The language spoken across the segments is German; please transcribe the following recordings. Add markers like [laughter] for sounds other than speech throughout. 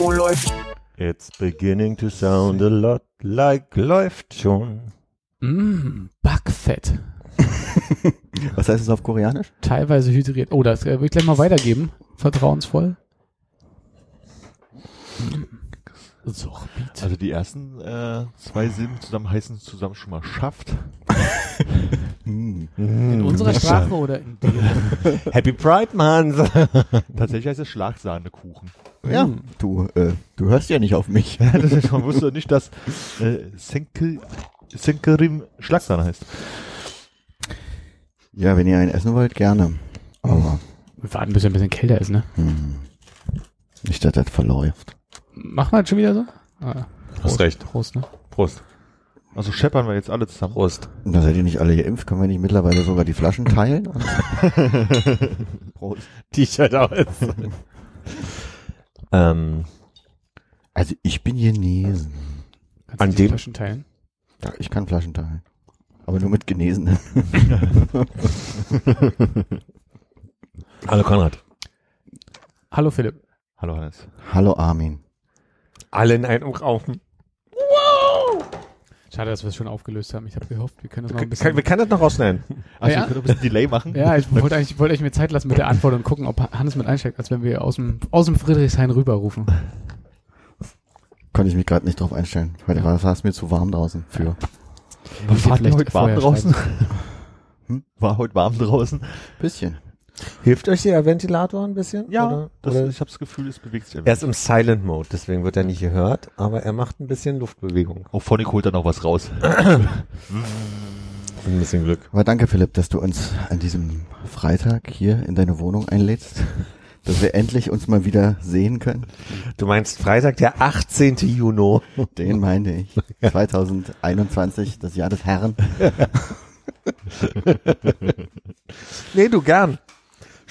Oh, läuft. It's beginning to sound a lot like läuft schon. Mm, Backfett. [laughs] Was heißt es auf Koreanisch? Teilweise hydriert. Oh, das äh, will ich gleich mal weitergeben. Vertrauensvoll. Sorbit. Also die ersten äh, zwei Silben zusammen heißen zusammen schon mal schafft. Hm. In unserer Sprache oder in der? [laughs] Happy Pride Month. Tatsächlich heißt es Schlagsahnekuchen. Ja, du, äh, du hörst ja nicht auf mich. [laughs] das ist, man wusste nicht, dass äh, Senkel, Senkerim Schlagsahne heißt. Ja, wenn ihr einen essen wollt, gerne. Aber Wir warten, bis er ein bisschen kälter ist, ne? hm, nicht, dass das verläuft. Machen wir das schon wieder so? Ah, Hast recht. Prost, ne? Prost. Also scheppern wir jetzt alle zusammen. Prost. Und da seid ihr nicht alle geimpft, können wir nicht mittlerweile sogar die Flaschen teilen? [laughs] Prost. T-Shirt aus. [laughs] ähm, Also ich bin genesen. Kannst An du die dem- Flaschen teilen? Ja, ich kann Flaschen teilen. Aber nur mit Genesenen. [laughs] hallo Konrad. Hallo Philipp. Hallo Hannes. Hallo Armin. Alle in einem Raum. Schade, dass wir es schon aufgelöst haben. Ich habe gehofft, wir können das noch ein Kann, bisschen... wir können das noch rausschneiden. Also Ja. wir können ein bisschen Delay machen. Ja, ich wollte eigentlich, wollte eigentlich mir Zeit lassen mit der Antwort und gucken, ob Hannes mit einsteigt, als wenn wir aus dem, aus dem Friedrichshain rüberrufen. Konnte ich mich gerade nicht drauf einstellen. Heute war war es mir zu warm draußen für. War Vielleicht heute warm draußen? Hm? War heute warm draußen? Bisschen. Hilft euch der Ventilator ein bisschen? Ja, Oder, das, oder? ich habe das Gefühl, es bewegt sich ein Er ist im Silent Mode, deswegen wird er nicht gehört, aber er macht ein bisschen Luftbewegung. Auch Phonic holt da noch was raus. [laughs] Ein bisschen Glück. Aber danke Philipp, dass du uns an diesem Freitag hier in deine Wohnung einlädst. [laughs] Dass wir endlich uns mal wieder sehen können. Du meinst Freitag, der 18. Juni. [laughs] Den meine ich. 2021, das Jahr des Herrn. Nee, du gern.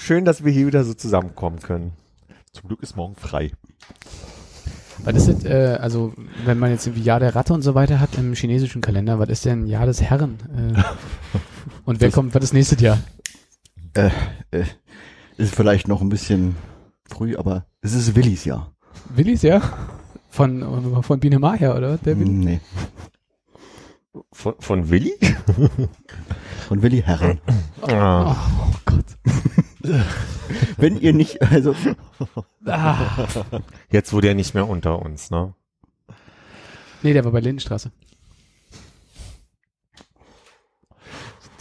Schön, dass wir hier wieder so zusammenkommen können. Zum Glück ist morgen frei. Was ist das, äh, also, wenn man jetzt irgendwie Jahr der Ratte und so weiter hat im chinesischen Kalender, was ist denn Jahr des Herren? Äh, und wer kommt, was ist nächstes Jahr? Äh, äh, ist vielleicht noch ein bisschen früh, aber es ist Willis Jahr. Willis, ja? Von, von Biene Maya, oder? Der Willi? Nee, Von, von Willi? von Willi Herren. Ah. Oh Gott. [laughs] Wenn ihr nicht, also, Ah, Jetzt wurde er nicht mehr unter uns, ne? nee, der war bei Lindenstraße.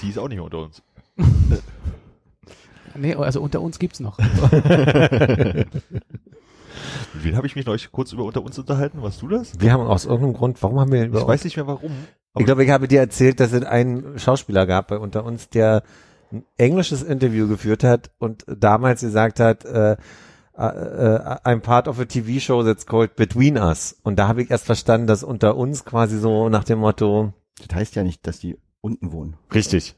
Die ist auch nicht mehr unter uns. Nee, also unter uns gibt's noch. Mit wen habe ich mich neulich kurz über unter uns unterhalten? Warst du das? Wir haben aus irgendeinem Grund, warum haben wir über Ich weiß nicht mehr warum. Ich glaube, ich habe dir erzählt, dass es einen Schauspieler gab bei unter uns, der ein englisches Interview geführt hat und damals gesagt hat, äh, äh, äh, I'm part of a TV show that's called Between Us. Und da habe ich erst verstanden, dass unter uns quasi so nach dem Motto, das heißt ja nicht, dass die unten wohnen. richtig.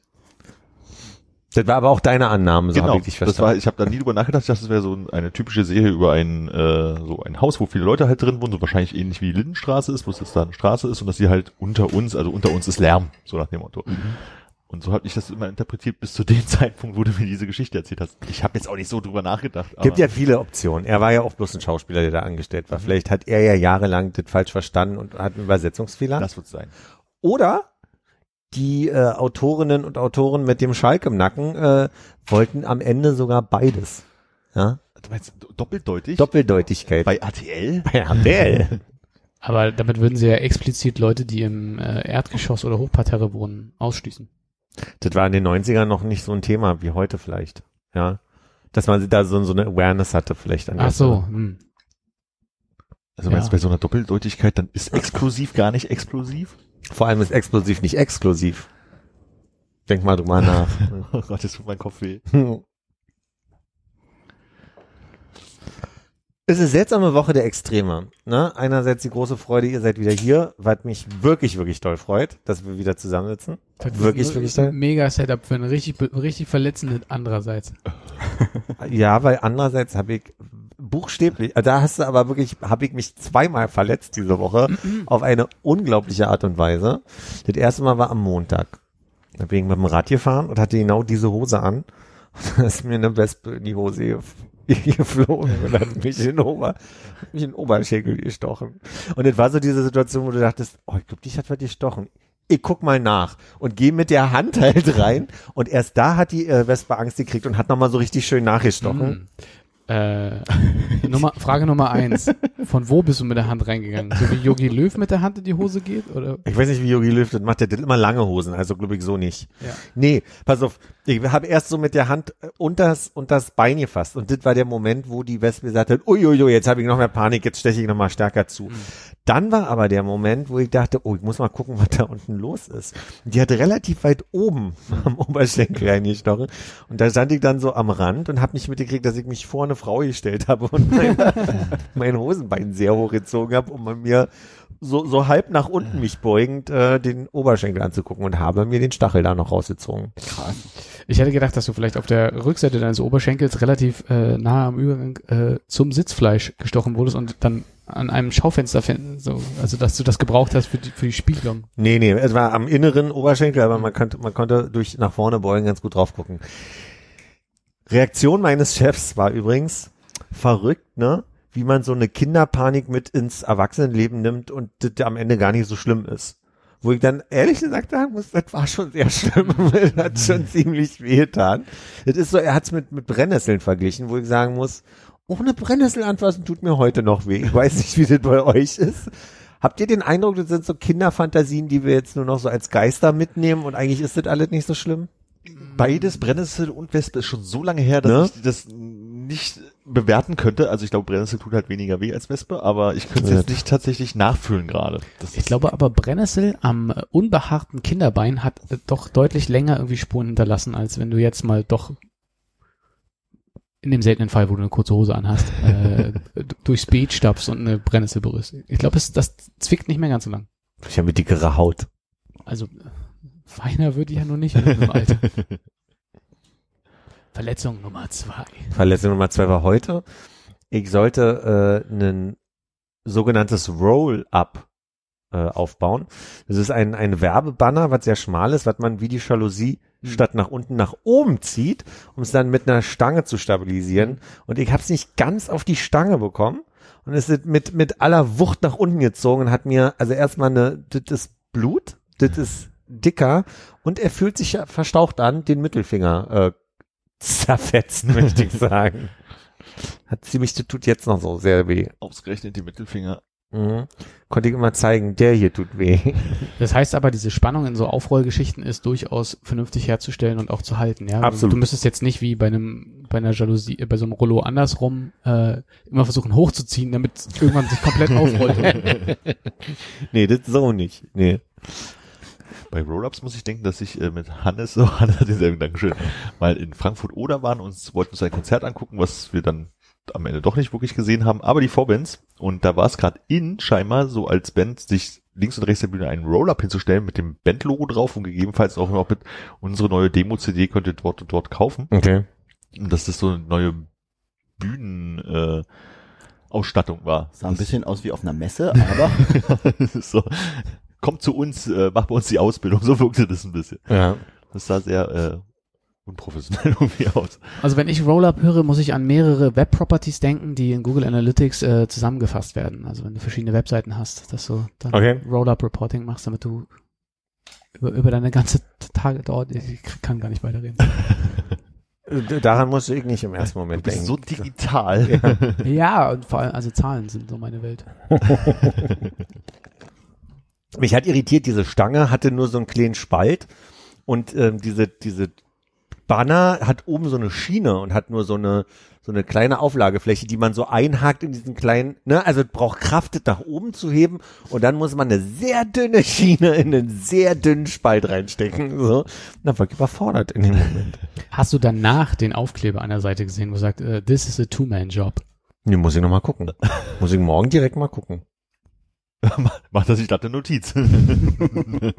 Das war aber auch deine Annahme, so genau, habe ich dich das war, verstanden. ich habe da nie drüber nachgedacht. Ich dachte, das wäre so ein, eine typische Serie über ein äh, so ein Haus, wo viele Leute halt drin wohnen, so wahrscheinlich ähnlich wie die Lindenstraße ist, wo es jetzt da eine Straße ist und dass sie halt unter uns, also unter uns ist Lärm, so nach dem Motto. Und so habe ich das immer interpretiert bis zu dem [laughs] Zeitpunkt, wo du mir diese Geschichte erzählt hast. Ich habe jetzt auch nicht so drüber nachgedacht. Gibt ja viele Optionen. Er war ja auch bloß ein Schauspieler, der da angestellt war. Vielleicht hat er ja jahrelang das falsch verstanden und hat einen Übersetzungsfehler. das wird sein. Oder die äh, Autorinnen und Autoren mit dem Schalk im Nacken äh, wollten am Ende sogar beides. Ja? Du meinst do- doppeldeutig? Doppeldeutigkeit. Bei RTL? Bei RTL. [laughs] Aber damit würden sie ja explizit Leute, die im äh, Erdgeschoss oder Hochparterre wohnen, ausschließen. Das war in den 90ern noch nicht so ein Thema wie heute vielleicht. Ja. Dass man da so, so eine Awareness hatte vielleicht an der Ach so. Hm. Also meinst Ja. du bei so einer Doppeldeutigkeit, dann ist exklusiv gar nicht explosiv? Vor allem ist explosiv nicht exklusiv. Denk mal drüber [laughs] nach. Oh Gott, jetzt tut mein Kopf weh. [laughs] Es ist eine seltsame Woche der Extreme. Ne? Einerseits die große Freude, ihr seid wieder hier, was mich wirklich, wirklich toll freut, dass wir wieder zusammensitzen. Wirklich, wirklich toll. Mega Setup für einen richtig, richtig verletzenden andererseits. [laughs] Ja, weil andererseits habe ich buchstäblich, da hast du aber wirklich, habe ich mich zweimal verletzt diese Woche auf eine unglaubliche Art und Weise. Das erste Mal war am Montag. Da bin ich mit dem Rad gefahren und hatte genau diese Hose an. [laughs] Da ist mir eine Wespe in die Hose [laughs] geflogen und hat mich in Ober, mich in Oberschenkel gestochen. Und es war so diese Situation, wo du dachtest, oh, ich glaube, dich hat was gestochen. Ich guck mal nach und gehe mit der Hand halt rein und erst da hat die äh, Wespe Angst gekriegt und hat nochmal so richtig schön nachgestochen. Äh, [laughs] Nummer, Frage Nummer eins. Von wo bist du mit der Hand reingegangen? So wie Yogi Löw mit der Hand in die Hose geht? Oder? Ich weiß nicht, wie Yogi Löw das macht. Der hat immer lange Hosen, also glaube ich so nicht. Ja. Nee, pass auf. Ich habe erst so mit der Hand äh, unters, unters Bein gefasst. Und das war der Moment, wo die Wespe gesagt hat, uiuiui, jetzt habe ich noch mehr Panik, jetzt steche ich noch mal stärker zu. Dann war aber der Moment, wo ich dachte, oh, ich muss mal gucken, was da unten los ist. Und die hat relativ weit oben [laughs] am Oberschenkel reingestochen. Und da stand ich dann so am Rand und habe nicht mitgekriegt, dass ich mich vor eine Frau gestellt habe und mein, [laughs] mein Hosenbein sehr hochgezogen habe, um mir so, so halb nach unten mich beugend äh, den Oberschenkel anzugucken und habe mir den Stachel da noch rausgezogen. Ich hätte gedacht, dass du vielleicht auf der Rückseite deines Oberschenkels relativ äh, nah am Übergang äh, zum Sitzfleisch gestochen wurdest und dann an einem Schaufenster finden, so, also dass du das gebraucht hast für die, für die Spiegelung. Nee, nee, es war am inneren Oberschenkel, aber man konnte, man konnte durch nach vorne beugen ganz gut drauf gucken. Reaktion meines Chefs war übrigens verrückt, ne? Wie man so eine Kinderpanik mit ins Erwachsenenleben nimmt und das am Ende gar nicht so schlimm ist. Wo ich dann ehrlich gesagt sagen muss, das war schon sehr schlimm, [laughs] weil das hat schon ziemlich wehgetan. Das ist so, er hat es mit, mit Brennnesseln verglichen, wo ich sagen muss, ohne Brennnessel anfassen tut mir heute noch weh. Ich weiß nicht, wie das bei euch ist. Habt ihr den Eindruck, das sind so Kinderfantasien, die wir jetzt nur noch so als Geister mitnehmen und eigentlich ist das alles nicht so schlimm? Beides, Brennnessel und Wespe, ist schon so lange her, dass Ne? ich das nicht bewerten könnte. Also ich glaube, Brennnessel tut halt weniger weh als Wespe, aber ich könnte es jetzt nicht tatsächlich nachfühlen gerade. Das Ich glaube aber Brennnessel am äh, unbehaarten Kinderbein hat äh, doch deutlich länger irgendwie Spuren hinterlassen, als wenn du jetzt mal doch in dem seltenen Fall, wo du eine kurze Hose anhast, äh, [laughs] durchs Beet stapfst und eine Brennnessel berührst. Ich glaube, es- das zwickt nicht mehr ganz so lang. Ich habe dickere Haut. Also äh, feiner würde ich ja nur nicht in Alter. [laughs] Verletzung Nummer zwei. Verletzung Nummer zwei war heute. Ich sollte äh, ein sogenanntes Roll-Up äh, aufbauen. Das ist ein, ein Werbebanner, was sehr schmal ist, was man wie die Jalousie statt nach unten nach oben zieht, um es dann mit einer Stange zu stabilisieren. Und ich habe es nicht ganz auf die Stange bekommen. Und es ist mit, mit aller Wucht nach unten gezogen und hat mir, also erstmal eine, das ist Blut, das ist dicker und er fühlt sich ja verstaucht an, den Mittelfinger äh, zerfetzt, möchte ich [laughs] sagen. Hat ziemlich, das tut jetzt noch so sehr weh. Ausgerechnet die Mittelfinger. Mhm. Konnte ich immer zeigen, der hier tut weh. [laughs] Das heißt aber, diese Spannung in so Aufrollgeschichten ist durchaus vernünftig herzustellen und auch zu halten, ja. Absolut. Du müsstest jetzt nicht wie bei einem, bei einer Jalousie, äh, bei so einem Rollo andersrum, äh, immer versuchen hochzuziehen, damit es irgendwann sich komplett aufrollt. [laughs] nee, das so nicht. Nee. Bei Roll-Ups muss ich denken, dass ich äh, mit Hannes, so [laughs] Hannes hat denselben Dankeschön, mal in Frankfurt oder waren und wollten uns ein Konzert angucken, was wir dann am Ende doch nicht wirklich gesehen haben, aber die Vorbands. Und da war es gerade in, scheinbar so als Band, sich links und rechts der Bühne einen Roll-Up hinzustellen mit dem Bandlogo drauf und gegebenenfalls auch noch mit unsere neue Demo-CD könnt ihr dort und dort kaufen. Okay. Und dass das so eine neue Bühnen, äh, Ausstattung war. Sah ein bisschen aus wie auf einer Messe, aber [laughs] so, kommt zu uns, äh, macht bei uns die Ausbildung. [laughs] So wirkte das ein bisschen. Ja. Das sah sehr äh, unprofessionell [laughs] irgendwie aus. Also wenn ich Rollup höre, muss ich an mehrere Web-Properties denken, die in Google Analytics äh, zusammengefasst werden. Also wenn du verschiedene Webseiten hast, dass du dann Okay. Rollup-Reporting machst, damit du über, über deine ganze Tage dort, ich kann gar nicht weiterreden. [laughs] Daran musste ich nicht im ersten Du Moment bist denken. so digital. ja, und vor allem, also Zahlen sind so meine Welt. Mich hat irritiert, diese Stange hatte nur so einen kleinen Spalt und ähm, diese, diese Banner hat oben so eine Schiene und hat nur so eine, so eine kleine Auflagefläche, die man so einhakt in diesen kleinen, ne, also braucht Kraft, das nach oben zu heben und dann muss man eine sehr dünne Schiene in einen sehr dünnen Spalt reinstecken, so. Dann war ich überfordert in dem Moment. Hast du danach den Aufkleber an der Seite gesehen, wo sagt, äh, this is a two-man-job? Nee, muss ich noch mal gucken. muss ich morgen direkt mal gucken. [laughs] Macht er sich glatt eine Notiz. [laughs]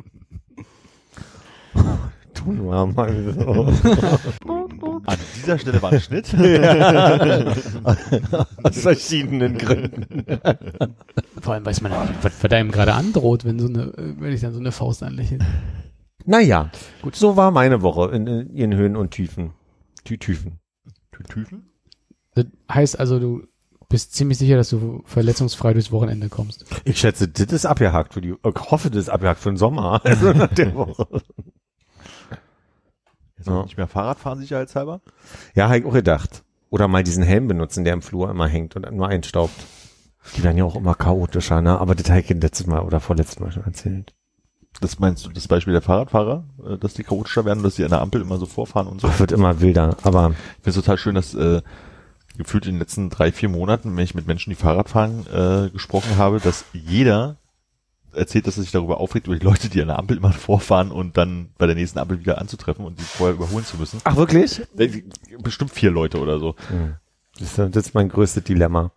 Tu nur mal so. An dieser Stelle war ein Schnitt. [laughs] Aus verschiedenen Gründen. Vor allem weiß man ja nicht, was, einem gerade androht, wenn so eine, wenn ich dann so eine Faust anlächle. Naja, gut, so war meine Woche in, in ihren Höhen und Tiefen. Tü Tüfen. Tüten? Das heißt also, du bist ziemlich sicher, dass du verletzungsfrei durchs Wochenende kommst. Ich schätze, das ist abgehakt für die, ich hoffe, das ist abgehakt für den Sommer, [laughs] also nach [laughs] der Woche. Jetzt Ja. nicht mehr Fahrrad fahren sicherheitshalber? Ja, habe ich auch gedacht. Oder mal diesen Helm benutzen, der im Flur immer hängt und nur einstaubt. Die werden ja auch immer chaotischer, ne? Aber das habe ich letztes Mal oder vorletztes Mal schon erzählt. Das meinst du das Beispiel der Fahrradfahrer, äh, dass die chaotischer werden, dass die an der Ampel immer so vorfahren und so? Ach, wird immer wilder, aber Ich finde es total schön, dass äh, gefühlt in den letzten drei, vier Monaten, wenn ich mit Menschen, die Fahrrad fahren, äh, gesprochen habe, dass jeder erzählt, dass er sich darüber aufregt, über die Leute, die an der Ampel immer vorfahren und dann bei der nächsten Ampel wieder anzutreffen und die vorher überholen zu müssen. Ach wirklich? Äh, Bestimmt vier Leute oder so. Das ist, das ist mein größtes Dilemma.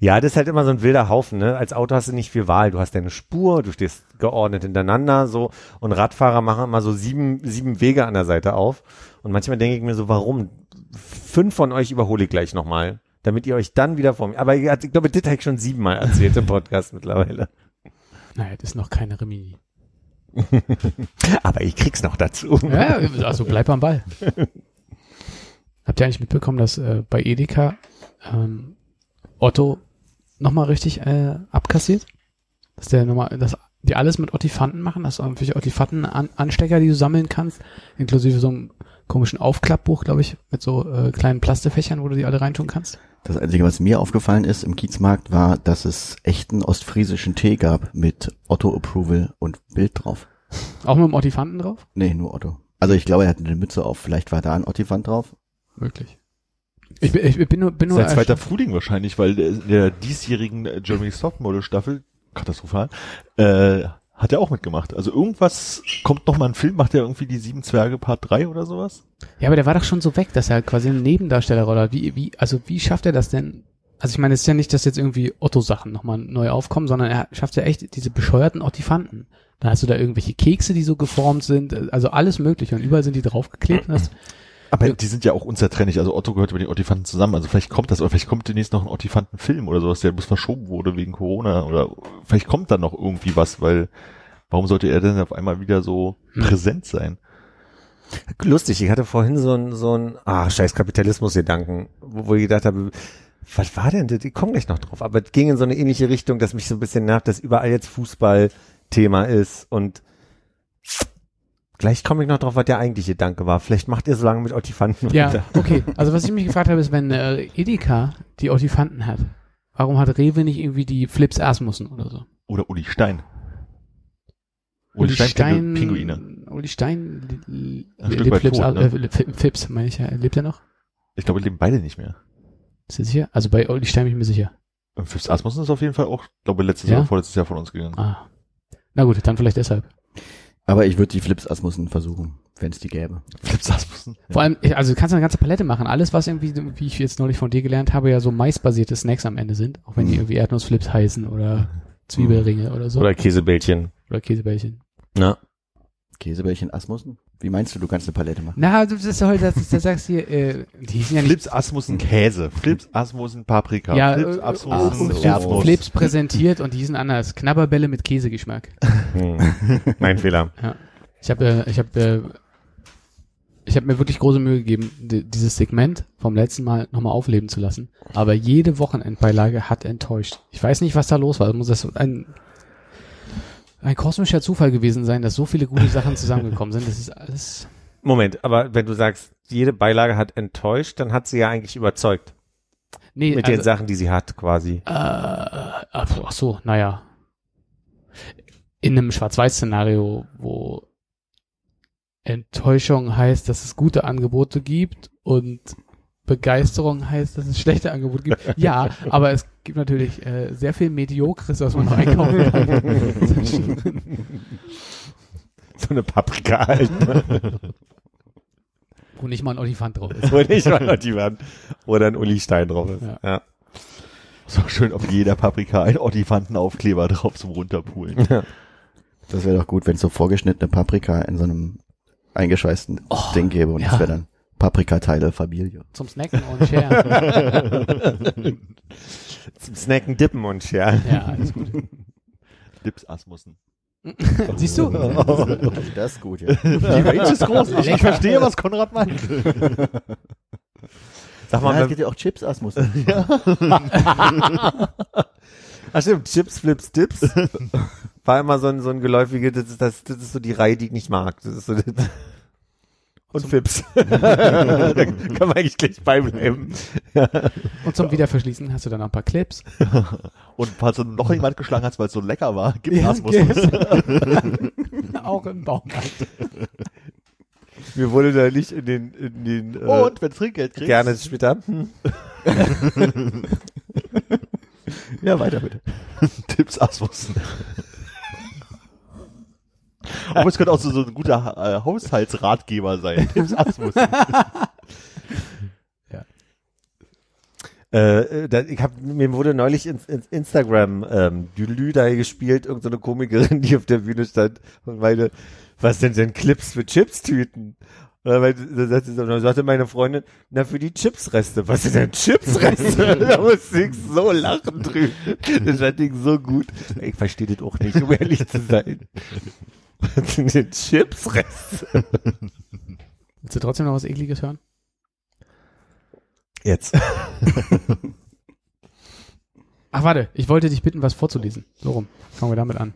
Ja, das ist halt immer so ein wilder Haufen, ne? Als Auto hast du nicht viel Wahl. Du hast deine Spur, du stehst geordnet hintereinander, so. Und Radfahrer machen immer so sieben, sieben Wege an der Seite auf. Und manchmal denke ich mir so, warum? Fünf von euch überhole ich gleich nochmal. Damit ihr euch dann wieder vor mir, aber ich ich glaube, das habe ich schon siebenmal erzählt im Podcast mittlerweile. Naja, das ist noch keine Remini. [laughs] Aber ich krieg's noch dazu. Ja, also bleib am Ball. Habt ihr eigentlich mitbekommen, dass äh, bei Edeka ähm, Otto nochmal richtig äh, abkassiert? Dass der nochmal, dass die alles mit Ottifanten machen, dass du irgendwelche Ottifanten-Anstecker, die du sammeln kannst, inklusive so einem komischen Aufklappbuch, glaube ich, mit so äh, kleinen Plastefächern, wo du die alle reintun kannst. Das Einzige, was mir aufgefallen ist im Kiezmarkt, war, dass es echten ostfriesischen Tee gab mit Otto-Approval und Bild drauf. Auch mit dem Ottifanten drauf? Nee, nur Otto. Also ich glaube, er hatte eine Mütze auf. Vielleicht war da ein Ottifant drauf. Möglich. Ich bin, ich bin nur, bin nur Sein zweiter. Frühling wahrscheinlich, weil der, der diesjährigen äh, Germany Topmodel Staffel, katastrophal, äh, hat er auch mitgemacht. Also irgendwas, kommt noch mal ein Film, macht er irgendwie die Sieben Zwerge Part 3 oder sowas? Ja, aber der war doch schon so weg, dass er quasi eine Nebendarstellerrolle hat. Wie, wie, also wie schafft er das denn? Also ich meine, es ist ja nicht, dass jetzt irgendwie Otto-Sachen nochmal neu aufkommen, sondern er schafft ja echt diese bescheuerten Ottifanten. Da hast du da irgendwelche Kekse, die so geformt sind, also alles mögliche und überall sind die draufgeklebt. Und das, Aber die sind ja auch unzertrennlich. Also Otto gehört über die Ottifanten zusammen. Also vielleicht kommt das, oder vielleicht kommt demnächst noch ein Ottifanten-Film oder sowas, der bloß verschoben wurde wegen Corona. Oder vielleicht kommt da noch irgendwie was, weil warum sollte er denn auf einmal wieder so Hm. präsent sein? Lustig, ich hatte vorhin so ein, so ein, ah, scheiß Kapitalismus-Gedanken, wo, wo ich gedacht habe, was war denn das? Ich komme gleich noch drauf, aber es ging in so eine ähnliche Richtung, dass mich so ein bisschen nervt, dass überall jetzt Fußball-Thema ist und gleich komme ich noch drauf, was der eigentliche Gedanke war. Vielleicht macht ihr so lange mit Ottifanten ja, weiter. okay. [laughs] Also was ich mich gefragt habe, ist, wenn äh, Edeka die Ottifanten hat, warum hat Rewe nicht irgendwie die Flips Asmussen oder so? Oder Uli Stein. Uli, Stein, Pinguine. Uli Stein, li- Ein li- Stück lebt Flips, tot, ne? äh, Fips, meine ich, ja. lebt er noch? Ich glaube, leben beide nicht mehr. Ist du sicher? Also bei Uli Stein bin ich mir sicher. Und Phipps Asmussen ist auf jeden Fall auch, glaube letztes Ja? oder vorletztes Jahr von uns gegangen. Ah. Na gut, dann vielleicht deshalb. Aber ich würde die Flips Asmussen versuchen, wenn es die gäbe. Phipps Asmussen. Vor allem, also du kannst eine ganze Palette machen. Alles, was irgendwie, wie ich jetzt neulich von dir gelernt habe, ja so maisbasierte Snacks am Ende sind. Auch wenn die Mhm. irgendwie Erdnussflips heißen oder Zwiebelringe oder so. Oder Käsebällchen. oder Käsebällchen. Na, Käsebällchen Asmussen? Wie meinst du, du kannst eine Palette machen? Na, du- das ist heute, das, das sagst hier, äh, die sind ja nicht Flips Asmussen Käse. Flips Asmussen Paprika. Ja, Flips äh, Asmussen so. Flips präsentiert und die sind anders. Knabberbälle mit Käsegeschmack. hm. mein Fehler. Ich habe, äh, ich habe, äh, ich habe mir wirklich große Mühe gegeben, di- dieses Segment vom letzten Mal nochmal aufleben zu lassen. Aber jede Wochenendbeilage hat enttäuscht. Ich weiß nicht, was da los war. Muss das ein ein kosmischer Zufall gewesen sein, dass so viele gute [laughs] Sachen zusammengekommen sind. Das ist alles. Moment, aber wenn du sagst, jede Beilage hat enttäuscht, dann hat sie ja eigentlich überzeugt. Nee, Mit den Sachen, die sie hat, quasi. Äh, ach so, naja. In einem Schwarz-Weiß-Szenario, wo Enttäuschung heißt, dass es gute Angebote gibt und Begeisterung heißt, dass es schlechte Angebote gibt. Ja, [laughs] aber es gibt natürlich äh, sehr viel Mediokres, was man noch einkaufen kann. [laughs] So eine Paprika halt. ne? Wo nicht mal ein Olifant drauf ist. [laughs] Wo nicht mal die Wand. Oder ein Uli Stein drauf ist. Ja. Ja. So schön auf jeder Paprika ein Olifantenaufkleber drauf zum Runterpulen. Das wäre doch gut, wenn es so vorgeschnittene Paprika in so einem eingeschweißten Ding gäbe und ja. das wäre dann Paprikateile Fabilio. Zum Snacken und Share. [laughs] Zum Snacken, Dippen und Share. ja, alles gut. Lips Asmussen. [laughs] Siehst du? [laughs] Das ist gut, ja. Die Range ist groß. Ich, ich verstehe, was Konrad meint. Sag Ja, mal, es wenn- gibt ja auch Chips Asmus. Ach stimmt, Chips, Flips, Dips. War immer so ein, so ein geläufiges, das ist, das, das ist so die Reihe, die ich nicht mag. Das ist so das und Fips. da kann man eigentlich gleich beibleiben. Und zum Wiederverschließen hast du dann noch ein paar Clips. [laughs] Und falls du noch jemand geschlagen hast, weil es so lecker war, gib Ja, Asmussen. [laughs] Auch im Baumarkt. Mir wurde da nicht in den, in den äh, Und wenn Trinkgeld kriegst. gerne später. Hm. [laughs] Ja, weiter bitte. Tipps Asmussen. [laughs] Aber es könnte auch so, so ein guter äh, Haushaltsratgeber sein. [laughs] Asmussen. [laughs] Äh, äh, da, ich hab, mir wurde neulich ins, ins Instagram ähm, Dülü da gespielt, irgendeine so Komikerin, die auf der Bühne stand und meinte, was denn denn Clips für Chips-Tüten? Und dann, sagte, meine Freundin, na für die Chipsreste. Was sind denn Chipsreste? da musste ich so lachen drüben. Das fand ich so gut. Ich verstehe das auch nicht, um ehrlich zu sein. [laughs] Denn Chipsreste? [laughs] Willst du trotzdem noch was Ekliges hören? Jetzt. [laughs] Ach, warte, ich wollte dich bitten, was vorzulesen. So rum. Fangen wir damit an.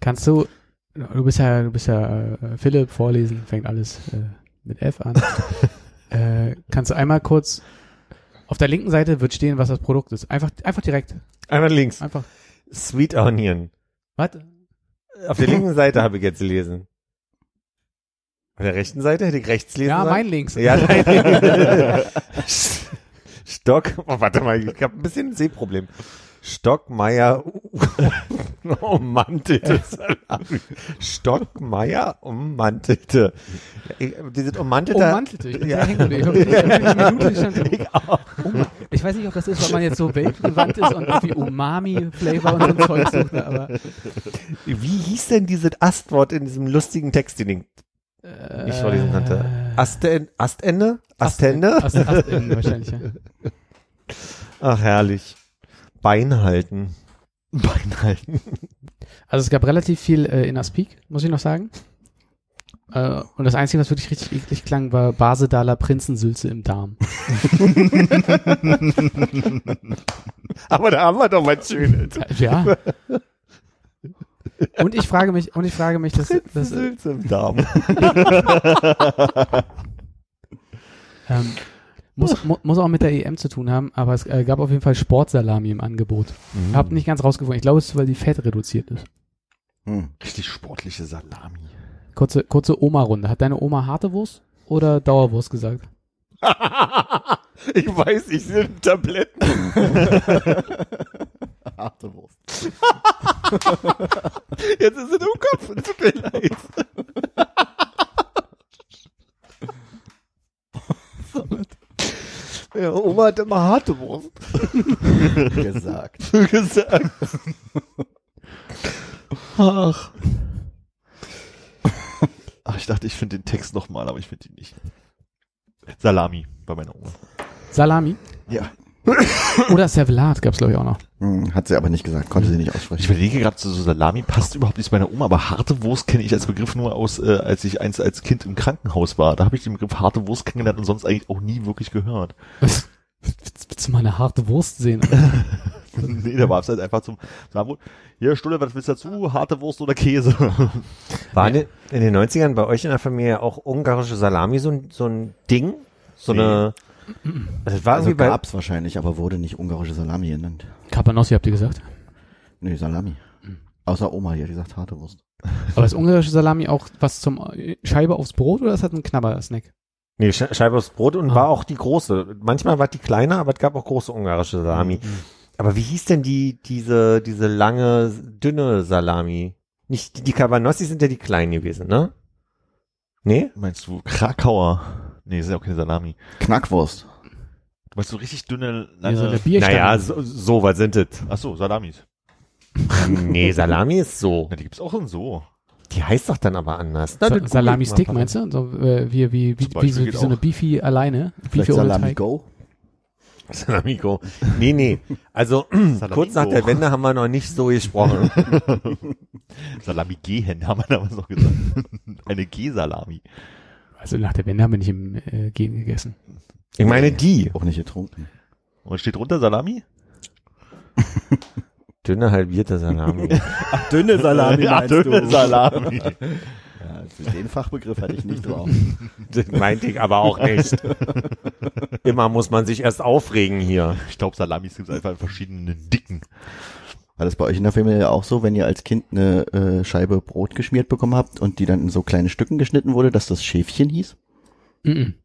Kannst du, du bist ja, du bist ja äh, Philipp, vorlesen, fängt alles äh, mit F an. äh, kannst du einmal kurz, auf der linken Seite wird stehen, was das Produkt ist. Einfach, einfach direkt. Einmal links. Einfach. Sweet Onion. Was? Auf der linken Seite habe ich jetzt gelesen. Auf der rechten Seite hätte ich rechts lesen Ja, sollen? mein links. Ja, [laughs] nein. Stock, oh, warte mal, ich habe ein bisschen ein Sehproblem. Stockmeier [laughs] ummantelte Salami. Stockmeier ummantelte. Ich- Dieses ummantelte. Ummantelte. Ich bin Ja. hängen. [laughs] Ich ich Ich weiß nicht, ob das ist, weil man jetzt so weltgewandt ist und irgendwie Umami-Flavor und so ein Zeug sucht, aber Wie hieß denn dieses Astwort in diesem lustigen Text, den ich nicht vorlesen konnte? Aste, Astende? Astende? Ast, Astenden wahrscheinlich, ja. Ach, herrlich. Bein halten. Bein halten. Also es gab relativ viel äh, in Aspik, muss ich noch sagen. Äh, und das Einzige, was wirklich richtig eklig klang, war Basedaler Prinzensülze im Darm. [laughs] Aber da haben wir doch was Schönes. Ja. Und ich frage mich, und ich frage mich, dass, äh, Sülz im Darm. ähm, muss, mu muss auch mit der EM zu tun haben, aber es äh, gab auf jeden Fall Sportsalami im Angebot. Mhm. Hab nicht ganz rausgefunden. Ich glaube, es ist, weil die Fett reduziert ist. Hm. Richtig sportliche Salami. Kurze, kurze Oma-Runde. Hat deine Oma harte Wurst oder Dauerwurst gesagt? [laughs] ich weiß, ich sind Tabletten. [laughs] Harte Wurst. [laughs] Jetzt ist es im Kopf. Es Tut mir leid. Ja, Oma hat immer harte Wurst [laughs] Gesagt. [laughs] gesagt. Ach. Ach, ich dachte, ich finde den Text nochmal, aber ich finde ihn nicht. Salami bei meiner Oma. Salami? Ja. Oder Servelat gab's glaube ich auch noch. Hm, hat sie aber nicht gesagt, konnte sie nicht Ich aussprechen. überlege gerade, so so Salami passt überhaupt nicht zu meiner Oma, aber harte Wurst kenne ich als Begriff nur aus, äh, als ich eins als Kind im Krankenhaus war. Da habe ich den Begriff harte Wurst kennengelernt und sonst eigentlich auch nie wirklich gehört. Was? Willst, willst du mal eine harte Wurst sehen? [laughs] nee, da war es halt einfach zum Sagen, hier Stulle, was willst du dazu? Harte Wurst oder Käse? [laughs] War in in den 90ern bei euch in der Familie auch ungarische Salami so ein, so ein Ding? So Nee. eine. Also das war Also irgendwie bei, gab's wahrscheinlich, aber wurde nicht ungarische Salami genannt. Cabanossi habt ihr gesagt. Nee, Salami. Außer Oma, die hat gesagt harte Wurst. [laughs] Aber ist ungarische Salami auch was zum Scheibe aufs Brot oder ist das ein Knabber-Snack? Nee, Sche- Scheibe aus Brot und Ah. war auch die große. Manchmal war die kleiner, aber es gab auch große ungarische Salami. Aber wie hieß denn die, diese, diese lange, dünne Salami? Nicht, die, die Cabanossi sind ja die kleinen gewesen, ne? Nee? Meinst du Krakauer? Nee, ist ja auch keine Salami. Knackwurst. Du meinst so richtig dünne, Ja, so eine lange, Bierstange. Naja, so, so was sind es? ach so, Salamis. [laughs] Nee, Salami ist so. Ja, die gibt's auch in so. Die heißt doch dann aber anders. Sa das Salami-Stick googelt man meinst du? So, äh, wie, wie, wie, wie, so, wie so eine. Beefy alleine. Vielleicht Beefy Salami Teig. Go. Salami Go. Nee, nee. Also, [clears throat] kurz nach der Wende haben wir noch nicht so gesprochen. [laughs] Salami gehen, haben wir damals noch gesagt. [laughs] Eine G-Salami. Also nach der Wende haben wir nicht im äh, Gehen gegessen. Ich meine die. Auch nicht getrunken. Und steht drunter Salami? [laughs] Dünne halbierte Salami. [laughs] Dünne Salami Ja, dünne Salami. Ja, den Fachbegriff hatte ich nicht drauf. [laughs] das meinte ich aber auch nicht. Immer muss man sich erst aufregen hier. Ich glaube, Salamis gibt's einfach in verschiedenen Dicken. War das bei euch in der Familie auch so, wenn ihr als Kind eine äh, Scheibe Brot geschmiert bekommen habt und die dann in so kleine Stücken geschnitten wurde, dass das Schäfchen hieß? Mhm.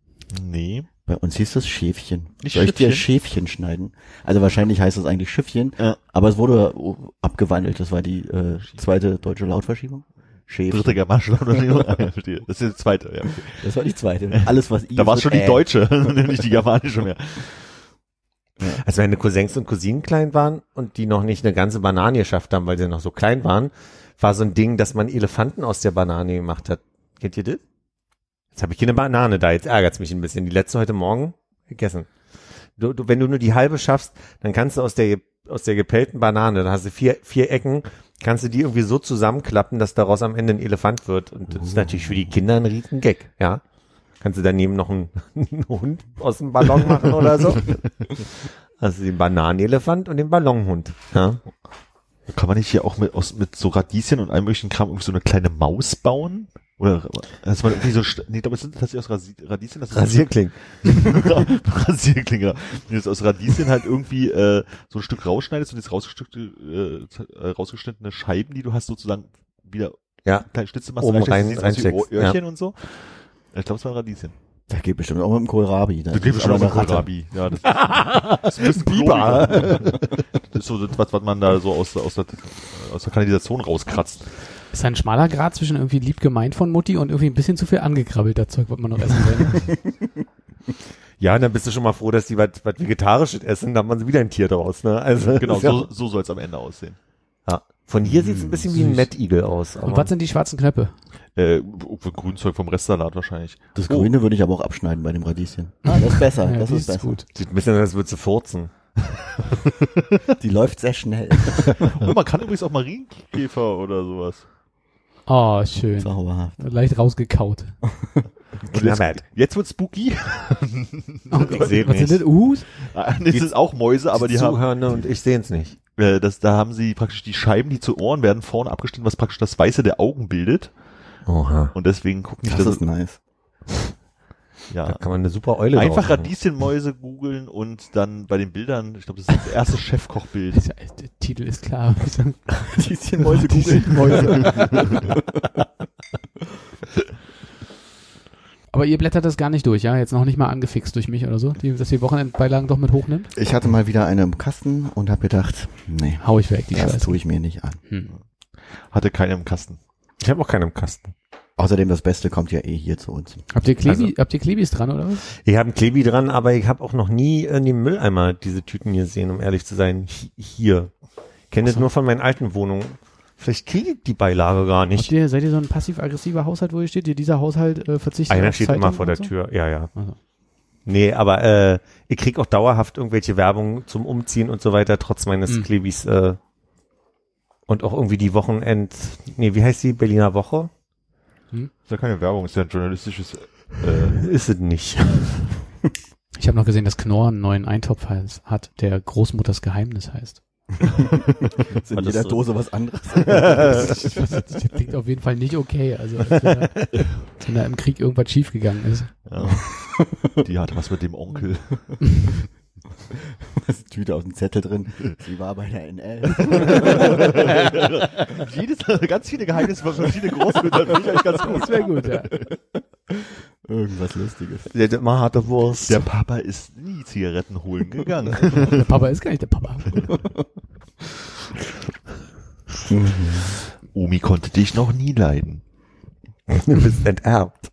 Nee. Bei uns hieß das Schäfchen. Nicht Soll ich dir Schiffchen? Schäfchen schneiden? Also wahrscheinlich heißt es eigentlich Schiffchen, Ja. aber es wurde oh, abgewandelt. Das war die äh, zweite deutsche Lautverschiebung. Schäfchen. Dritte germanische Lautverschiebung. [laughs] Ah. Das ist die zweite, ja. Das war die zweite. Alles was I Da war es schon die äh. deutsche, [laughs] nicht die germanische mehr. Also wenn Cousins und Cousinen klein waren und die noch nicht eine ganze Banane geschafft haben, weil sie noch so klein waren, war so ein Ding, dass man Elefanten aus der Banane gemacht hat. Kennt ihr das? Jetzt habe ich keine Banane da, jetzt ärgert's mich ein bisschen. Die letzte heute Morgen gegessen. Du, du, wenn du nur die halbe schaffst, dann kannst du aus der aus der gepellten Banane, da hast du vier, vier Ecken, kannst du die irgendwie so zusammenklappen, dass daraus am Ende ein Elefant wird. Und das ist natürlich für die Kinder ein riesen Gag, ja. Kannst du daneben noch einen, [laughs] einen Hund aus dem Ballon machen oder so? [laughs] Also den Bananenelefant und den Ballonhund. Ja. Kann man nicht hier auch mit, aus, mit so Radieschen und allem möglichen Kram irgendwie so eine kleine Maus bauen? Oder, dass man irgendwie so, nee, ich glaube, es sind tatsächlich aus Rasi Radieschen, das ist Rasierkling. Rasierklinge. [laughs] Wenn du es aus Radieschen halt irgendwie äh, so ein Stück rausschneidest und jetzt rausgeschnittene, äh, rausgeschnittene Scheiben, die du hast, sozusagen wieder Ja. kleine Schnitze machst, Oben rein- reinsteckst, Ohr- Öhrchen und so. Ich glaube, es war Radieschen. Da geht bestimmt auch mit dem Kohlrabi. Das geht bestimmt auch mit Kohlrabi. Ja, das, das ist [laughs] ein bisschen Biber. Das ist so das, was, was man da so aus, aus, der, aus der Kanalisation rauskratzt. Ist ein schmaler Grad zwischen irgendwie lieb gemeint von Mutti und irgendwie ein bisschen zu viel angekrabbelter Zeug, was man noch essen will. [laughs] Ja, und dann bist du schon mal froh, dass die was was Vegetarisches essen, dann haben sie wieder ein Tier draus. Ne? Also [laughs] Genau, ja, so, so soll es am Ende aussehen. ja. Von hier sieht's ein bisschen wie ein süß. Mettigel aus. Und was sind die schwarzen Knöpfe? Äh, Grünzeug vom Restsalat wahrscheinlich. Das Oh. Grüne würde ich aber auch abschneiden bei dem Radieschen. Ah, das ist besser. [laughs] Ja, das die ist besser. gut. Sieht ein bisschen als würdest du furzen. [laughs] Die läuft sehr schnell. Oh, man kann übrigens auch Marienkäfer oder sowas. Oh, schön. Zauberhaft. Leicht rausgekaut. Und jetzt, jetzt wird spooky. Ich sehe Was sind nicht. das? Uhus? das sind auch Mäuse, aber die haben, Zuhörende und ich sehe es nicht. äh, das, da haben sie praktisch die Scheiben, die zu Ohren werden, vorne abgeschnitten, was praktisch das Weiße der Augen bildet. Oha. Und deswegen gucken nicht, Das dass ist nice. Da ja. kann man eine super Eule Einfach. Radieschenmäuse googeln und dann bei den Bildern, ich glaube, das ist das erste Chefkochbild. [laughs] Ja- Der Titel ist klar. [laughs] Radieschenmäuse googeln. Mäuse. [laughs] Aber ihr blättert das gar nicht durch, ja? Jetzt noch nicht mal angefixt durch mich oder so, die, dass die Wochenendbeilagen doch mit hochnimmt? Ich hatte mal wieder eine im Kasten und habe gedacht, nee, Hau ich weg, die das tue ich mir nicht an. Hm. Hatte keiner im Kasten. Ich habe auch keinen im Kasten. Außerdem das Beste kommt ja eh hier zu uns. Habt ihr Klebi, Also- habt ihr Klebis dran oder was? Ich habe einen Klebi dran, aber ich habe auch noch nie in dem Mülleimer diese Tüten gesehen, um ehrlich zu sein. Hi- Hier. Kenne das nur von meinen alten Wohnungen. Vielleicht kriege ich die Beilage gar nicht. ihr, seid ihr so ein passiv-aggressiver Haushalt, wo ihr steht? Ihr dieser Haushalt äh, verzichtet Einer auf steht Zeitung immer vor der so? Tür. Ja, ja. Also. Nee, aber äh, ich krieg auch dauerhaft irgendwelche Werbung zum Umziehen und so weiter, trotz meines Hm. Klebis. Äh, und auch irgendwie die Wochenend... Nee, wie heißt die? Berliner Woche? ist ja keine Werbung, ist ja ein journalistisches, äh, Ist es nicht. [laughs] Ich habe noch gesehen, dass Knorr einen neuen Eintopf heißt- hat, der Großmutters Geheimnis heißt. [laughs] Ist in jeder so? Dose was anderes. [laughs] Das klingt auf jeden Fall nicht okay. Also als wenn da, wenn da im Krieg irgendwas schiefgegangen ist. ja. die hatte was mit dem Onkel. Da ist eine Tüte aus dem Zettel drin. Sie war bei der NL. [laughs] Jedes, ganz viele Geheimnisse von verschiedenen Großmüttern, finde ich eigentlich ganz gut. Das wäre gut, ja. Irgendwas Lustiges. Der hat immer harte Wurst. Der Papa ist nie Zigaretten holen gegangen. Der Papa ist gar nicht der Papa. Omi konnte dich noch nie leiden. Du bist enterbt.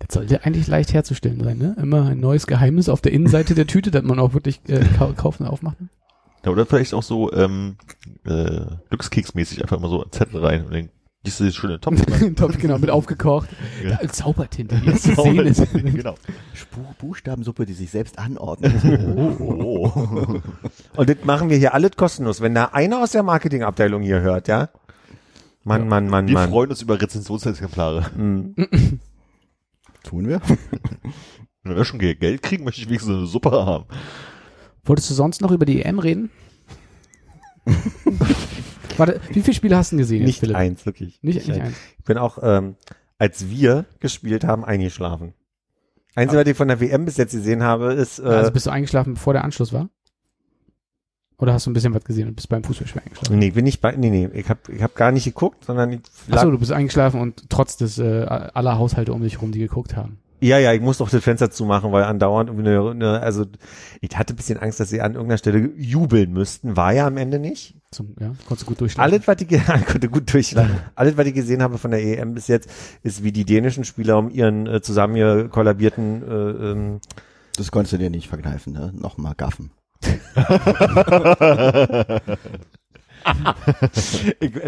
Das sollte eigentlich leicht herzustellen sein, ne? Immer ein neues Geheimnis auf der Innenseite der Tüte, das man auch wirklich äh, kau kaufen und aufmachen. Ja, oder vielleicht auch so ähm, äh, Glückskeksmäßig einfach immer so einen Zettel rein und dann gießt du das schöne Topf [laughs] rein. Top, genau, mit aufgekocht. Ja. Ja. Zaubertinte, die [laughs] sehen ist. [laughs] genau. Buchstabensuppe, die sich selbst anordnet. Oh. Und das machen wir hier alles kostenlos. Wenn da einer aus der Marketingabteilung hier hört, ja? Mann, Mann, Mann, Wir Mann. freuen uns über Rezensionsexemplare. Hm. Tun wir? [laughs] Wenn wir schon Geld kriegen, möchte ich wenigstens eine Suppe haben. Wolltest du sonst noch über die EM reden? [laughs] Warte, wie viele Spiele hast du denn gesehen? jetzt, Nicht Philipp? eins, wirklich. Nicht, nicht eins. Ich bin auch, ähm, als wir gespielt haben, eingeschlafen. Einzige, was ich von der WM bis jetzt gesehen habe, ist, äh, also bist du eingeschlafen, bevor der Anschluss war? Oder hast du ein bisschen was gesehen und bist beim Fußballspiel eingeschlafen? nee, bin ich bei, nee, nee, ich habe ich hab gar nicht geguckt, sondern ich lag, Achso, du bist eingeschlafen und trotz des äh, aller Haushalte um dich rum, die geguckt haben. ja, ja, ich muss doch das Fenster zumachen, weil andauernd irgendwie eine, eine, also ich hatte ein bisschen Angst, dass sie an irgendeiner Stelle jubeln müssten, war ja am Ende nicht. Zum, ja, konntest du gut durchschlafen. Alles, was ich, [laughs] konnte gut durchschlagen. Alles, was ich gesehen habe von der EM bis jetzt, ist, wie die dänischen Spieler um ihren äh, zusammen kollabierten äh, ähm, Das konntest du dir nicht verkneifen, ne? Nochmal gaffen. [laughs]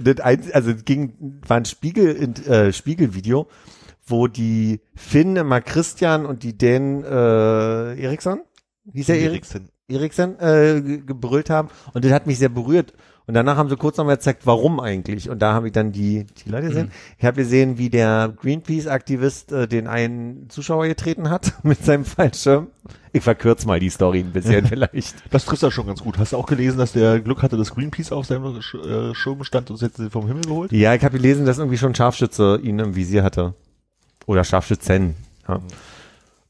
Das ein, also es ging, war ein Spiegel, äh, Spiegelvideo, wo die Finn immer Christian und die Dänen äh, Eriksson, hieß er Erik, Eriksen. Eriksen, äh, ge- gebrüllt haben und das hat mich sehr berührt. Und danach haben sie kurz nochmal gezeigt, warum eigentlich. Und da habe ich dann die, die Leute gesehen. Ich habe gesehen, wie der Greenpeace-Aktivist äh, den einen Zuschauer getreten hat [laughs] mit seinem Fallschirm. Ich verkürze mal die Story ein bisschen [laughs] vielleicht. Das trifft ja schon ganz gut. Hast du auch gelesen, dass der Glück hatte, dass Greenpeace auf seinem Sch äh, Schirm stand und jetzt vom Himmel geholt? Ja, ich habe gelesen, dass irgendwie schon Scharfschütze ihn im Visier hatte. Oder Scharfschützen. Ja.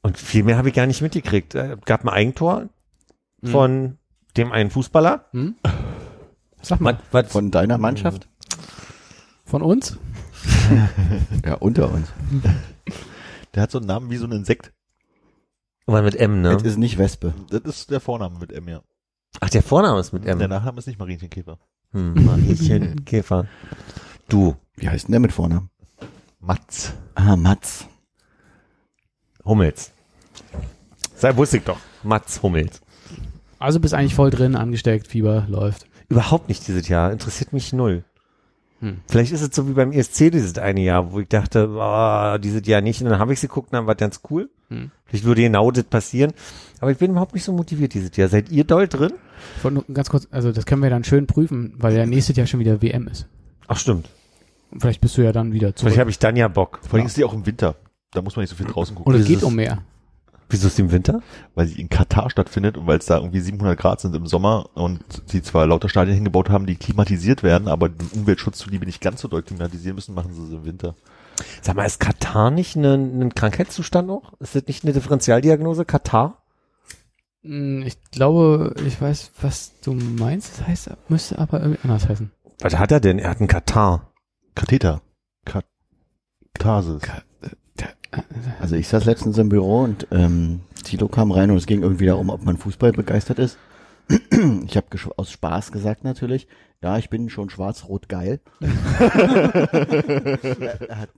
Und viel mehr habe ich gar nicht mitgekriegt. Es gab ein Eigentor von dem einen Fußballer. Hm? Sag mal, Was, was, Von deiner Mannschaft? von uns? [laughs] Ja, unter uns. Der hat so einen Namen wie so ein Insekt. war mit M, ne? Das ist nicht Wespe. Das ist der Vorname mit M, ja. Ach, der Vorname ist mit M. Der Nachname ist nicht Marienchenkäfer. Hm, Mariechen, Käfer. Du, Wie heißt denn der mit Vornamen? Matz. Ah, Mats. Hummels. Sei, wusste ich doch. Mats Hummels. Also bist eigentlich voll drin, angesteckt, Fieber läuft. Überhaupt nicht dieses Jahr. Interessiert mich null. Hm. Vielleicht ist es so wie beim ESC dieses eine Jahr, wo ich dachte, oh, dieses Jahr nicht. Und dann habe ich sie geguckt und dann war ganz cool. Hm. Vielleicht würde genau das passieren. Aber ich bin überhaupt nicht so motiviert dieses Jahr. Seid ihr doll drin? Nur ganz kurz, also das können wir dann schön prüfen, weil ja nächstes Jahr schon wieder WM ist. Ach stimmt. Und vielleicht bist du ja dann wieder zurück. Vielleicht habe ich dann ja Bock. Vor allem ist die auch im Winter. Da muss man nicht so viel draußen gucken. Und es geht um mehr. Wieso ist die im Winter? weil sie in Katar stattfindet und weil es da irgendwie 700 Grad sind im Sommer und sie zwar lauter Stadien hingebaut haben, die klimatisiert werden, aber den Umweltschutz zuliebe nicht ganz so doll klimatisieren müssen, machen sie es im Winter. Sag mal, ist Katar nicht ein ein Krankheitszustand auch? Ist das nicht eine Differentialdiagnose? Katar? Hm, Ich glaube, ich weiß, was du meinst. Das heißt, müsste aber irgendwie anders heißen. Was hat er denn? Er hat einen Katar. Katheter. Katharsis. Also ich saß letztens im Büro und ähm, Thilo kam rein und es ging irgendwie darum, ob man Fußball begeistert ist. [clears throat] Ich habe aus Spaß gesagt natürlich, ja, ich bin schon schwarz-rot geil. [laughs] er,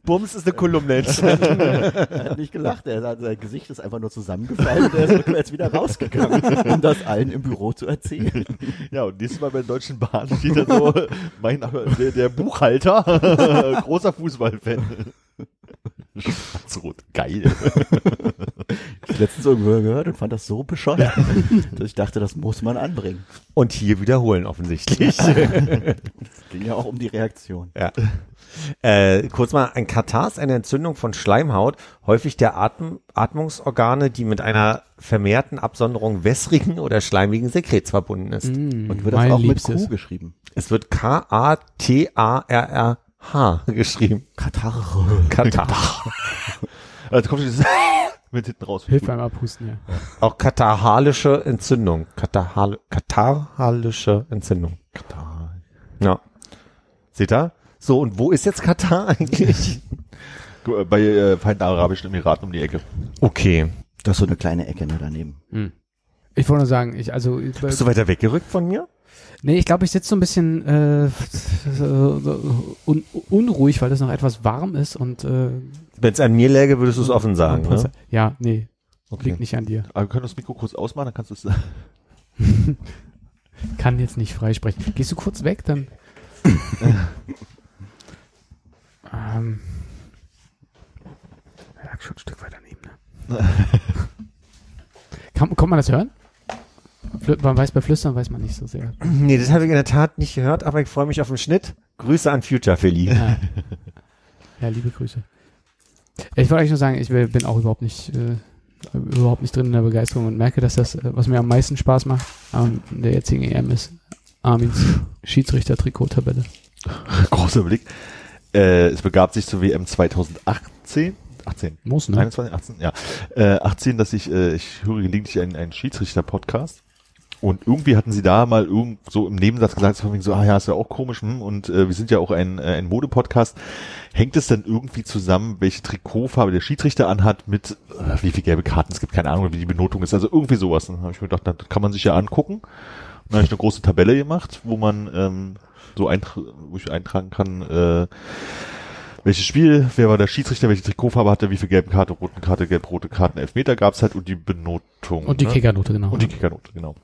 Bums ist eine Kolumne. [laughs] er hat nicht gelacht, er hat, sein Gesicht ist einfach nur zusammengefallen und er ist [laughs] rückwärts wieder rausgegangen, um das allen im Büro zu erzählen. Ja, und nächstes Mal bei der Deutschen Bahn steht da so, mein, der, der Buchhalter, großer Fußballfan. Schwarz-Rot, geil. [laughs] Ich letztens irgendwo gehört und fand das so bescheuert, [laughs] dass ich dachte, das muss man anbringen. Und hier wiederholen offensichtlich. [laughs] Es ging ja auch um die Reaktion. Ja. Äh, kurz mal, ein Katar ist eine Entzündung von Schleimhaut, häufig der Atm Atmungsorgane, die mit einer vermehrten Absonderung wässrigen oder schleimigen Sekrets verbunden ist. Hm, Und wird das auch Liebstes. mit Q geschrieben? Es wird K-A-T-A-R-R-H geschrieben. Katar. Katar. [laughs] Also kommt dieses [laughs] mit hinten raus. Hilft beim Abhusten, ja. Auch katarhalische Entzündung. Katarhal katarhalische Entzündung. Katar. Ja. Seht ihr? So, und wo ist jetzt Katar [laughs] eigentlich? Bei äh, Vereinten Arabischen Emiraten um die Ecke. Okay. Das ist so eine kleine Ecke ne, daneben. Ich wollte nur sagen, ich, also, Bist du weiter weggerückt von mir? Nee, ich glaube, ich sitze so ein bisschen äh, so un, unruhig, weil das noch etwas warm ist und äh, Wenn es an mir läge, würdest du es offen sagen, ne? Ja, nee, Okay. liegt nicht an dir. Aber wir können das Mikro kurz ausmachen, dann kannst du es. [laughs] Kann jetzt nicht freisprechen. Gehst du kurz weg, dann. [laughs] ähm, ja, schon ein Stück weiter neben. Ne? [laughs] kann, kann man das hören? Flü man weiß bei Flüstern weiß man nicht so sehr. Nee, das habe ich in der Tat nicht gehört, aber ich freue mich auf den Schnitt. Grüße an Future Philly. Ja, ja liebe Grüße. Ich wollte eigentlich nur sagen, ich bin auch überhaupt nicht äh, überhaupt nicht drin in der Begeisterung und merke, dass das, äh, was mir am meisten Spaß macht an der jetzigen EM ist, Armins Schiedsrichter-Trikot-Tabelle. Großer Blick. Äh, es begab sich zur WM 2018. 18. Muss, ne? 21, 18, ja. Äh, 18, dass ich, äh, ich höre gelegentlich einen, einen Schiedsrichter-Podcast. Und irgendwie hatten sie da mal irgend so im Nebensatz gesagt, so, von wegen so, ah ja, ist ja auch komisch, hm, und äh, wir sind ja auch ein, äh, ein Mode-Podcast. Hängt es dann irgendwie zusammen, welche Trikotfarbe der Schiedsrichter anhat mit, äh, wie viele gelbe Karten es gibt, keine Ahnung, wie die Benotung ist, also irgendwie sowas. Dann habe ich mir gedacht, das kann man sich ja angucken. Und dann habe ich eine große Tabelle gemacht, wo man ähm, so eintra wo ich eintragen kann, äh, welches Spiel, wer war der Schiedsrichter, welche Trikotfarbe hatte, wie viel gelbe Karte, roten Karte, gelb-rote Karten, Elfmeter gab's halt und die Benotung. Und die ne? Kickernote, genau. Und die Kickernote, genau.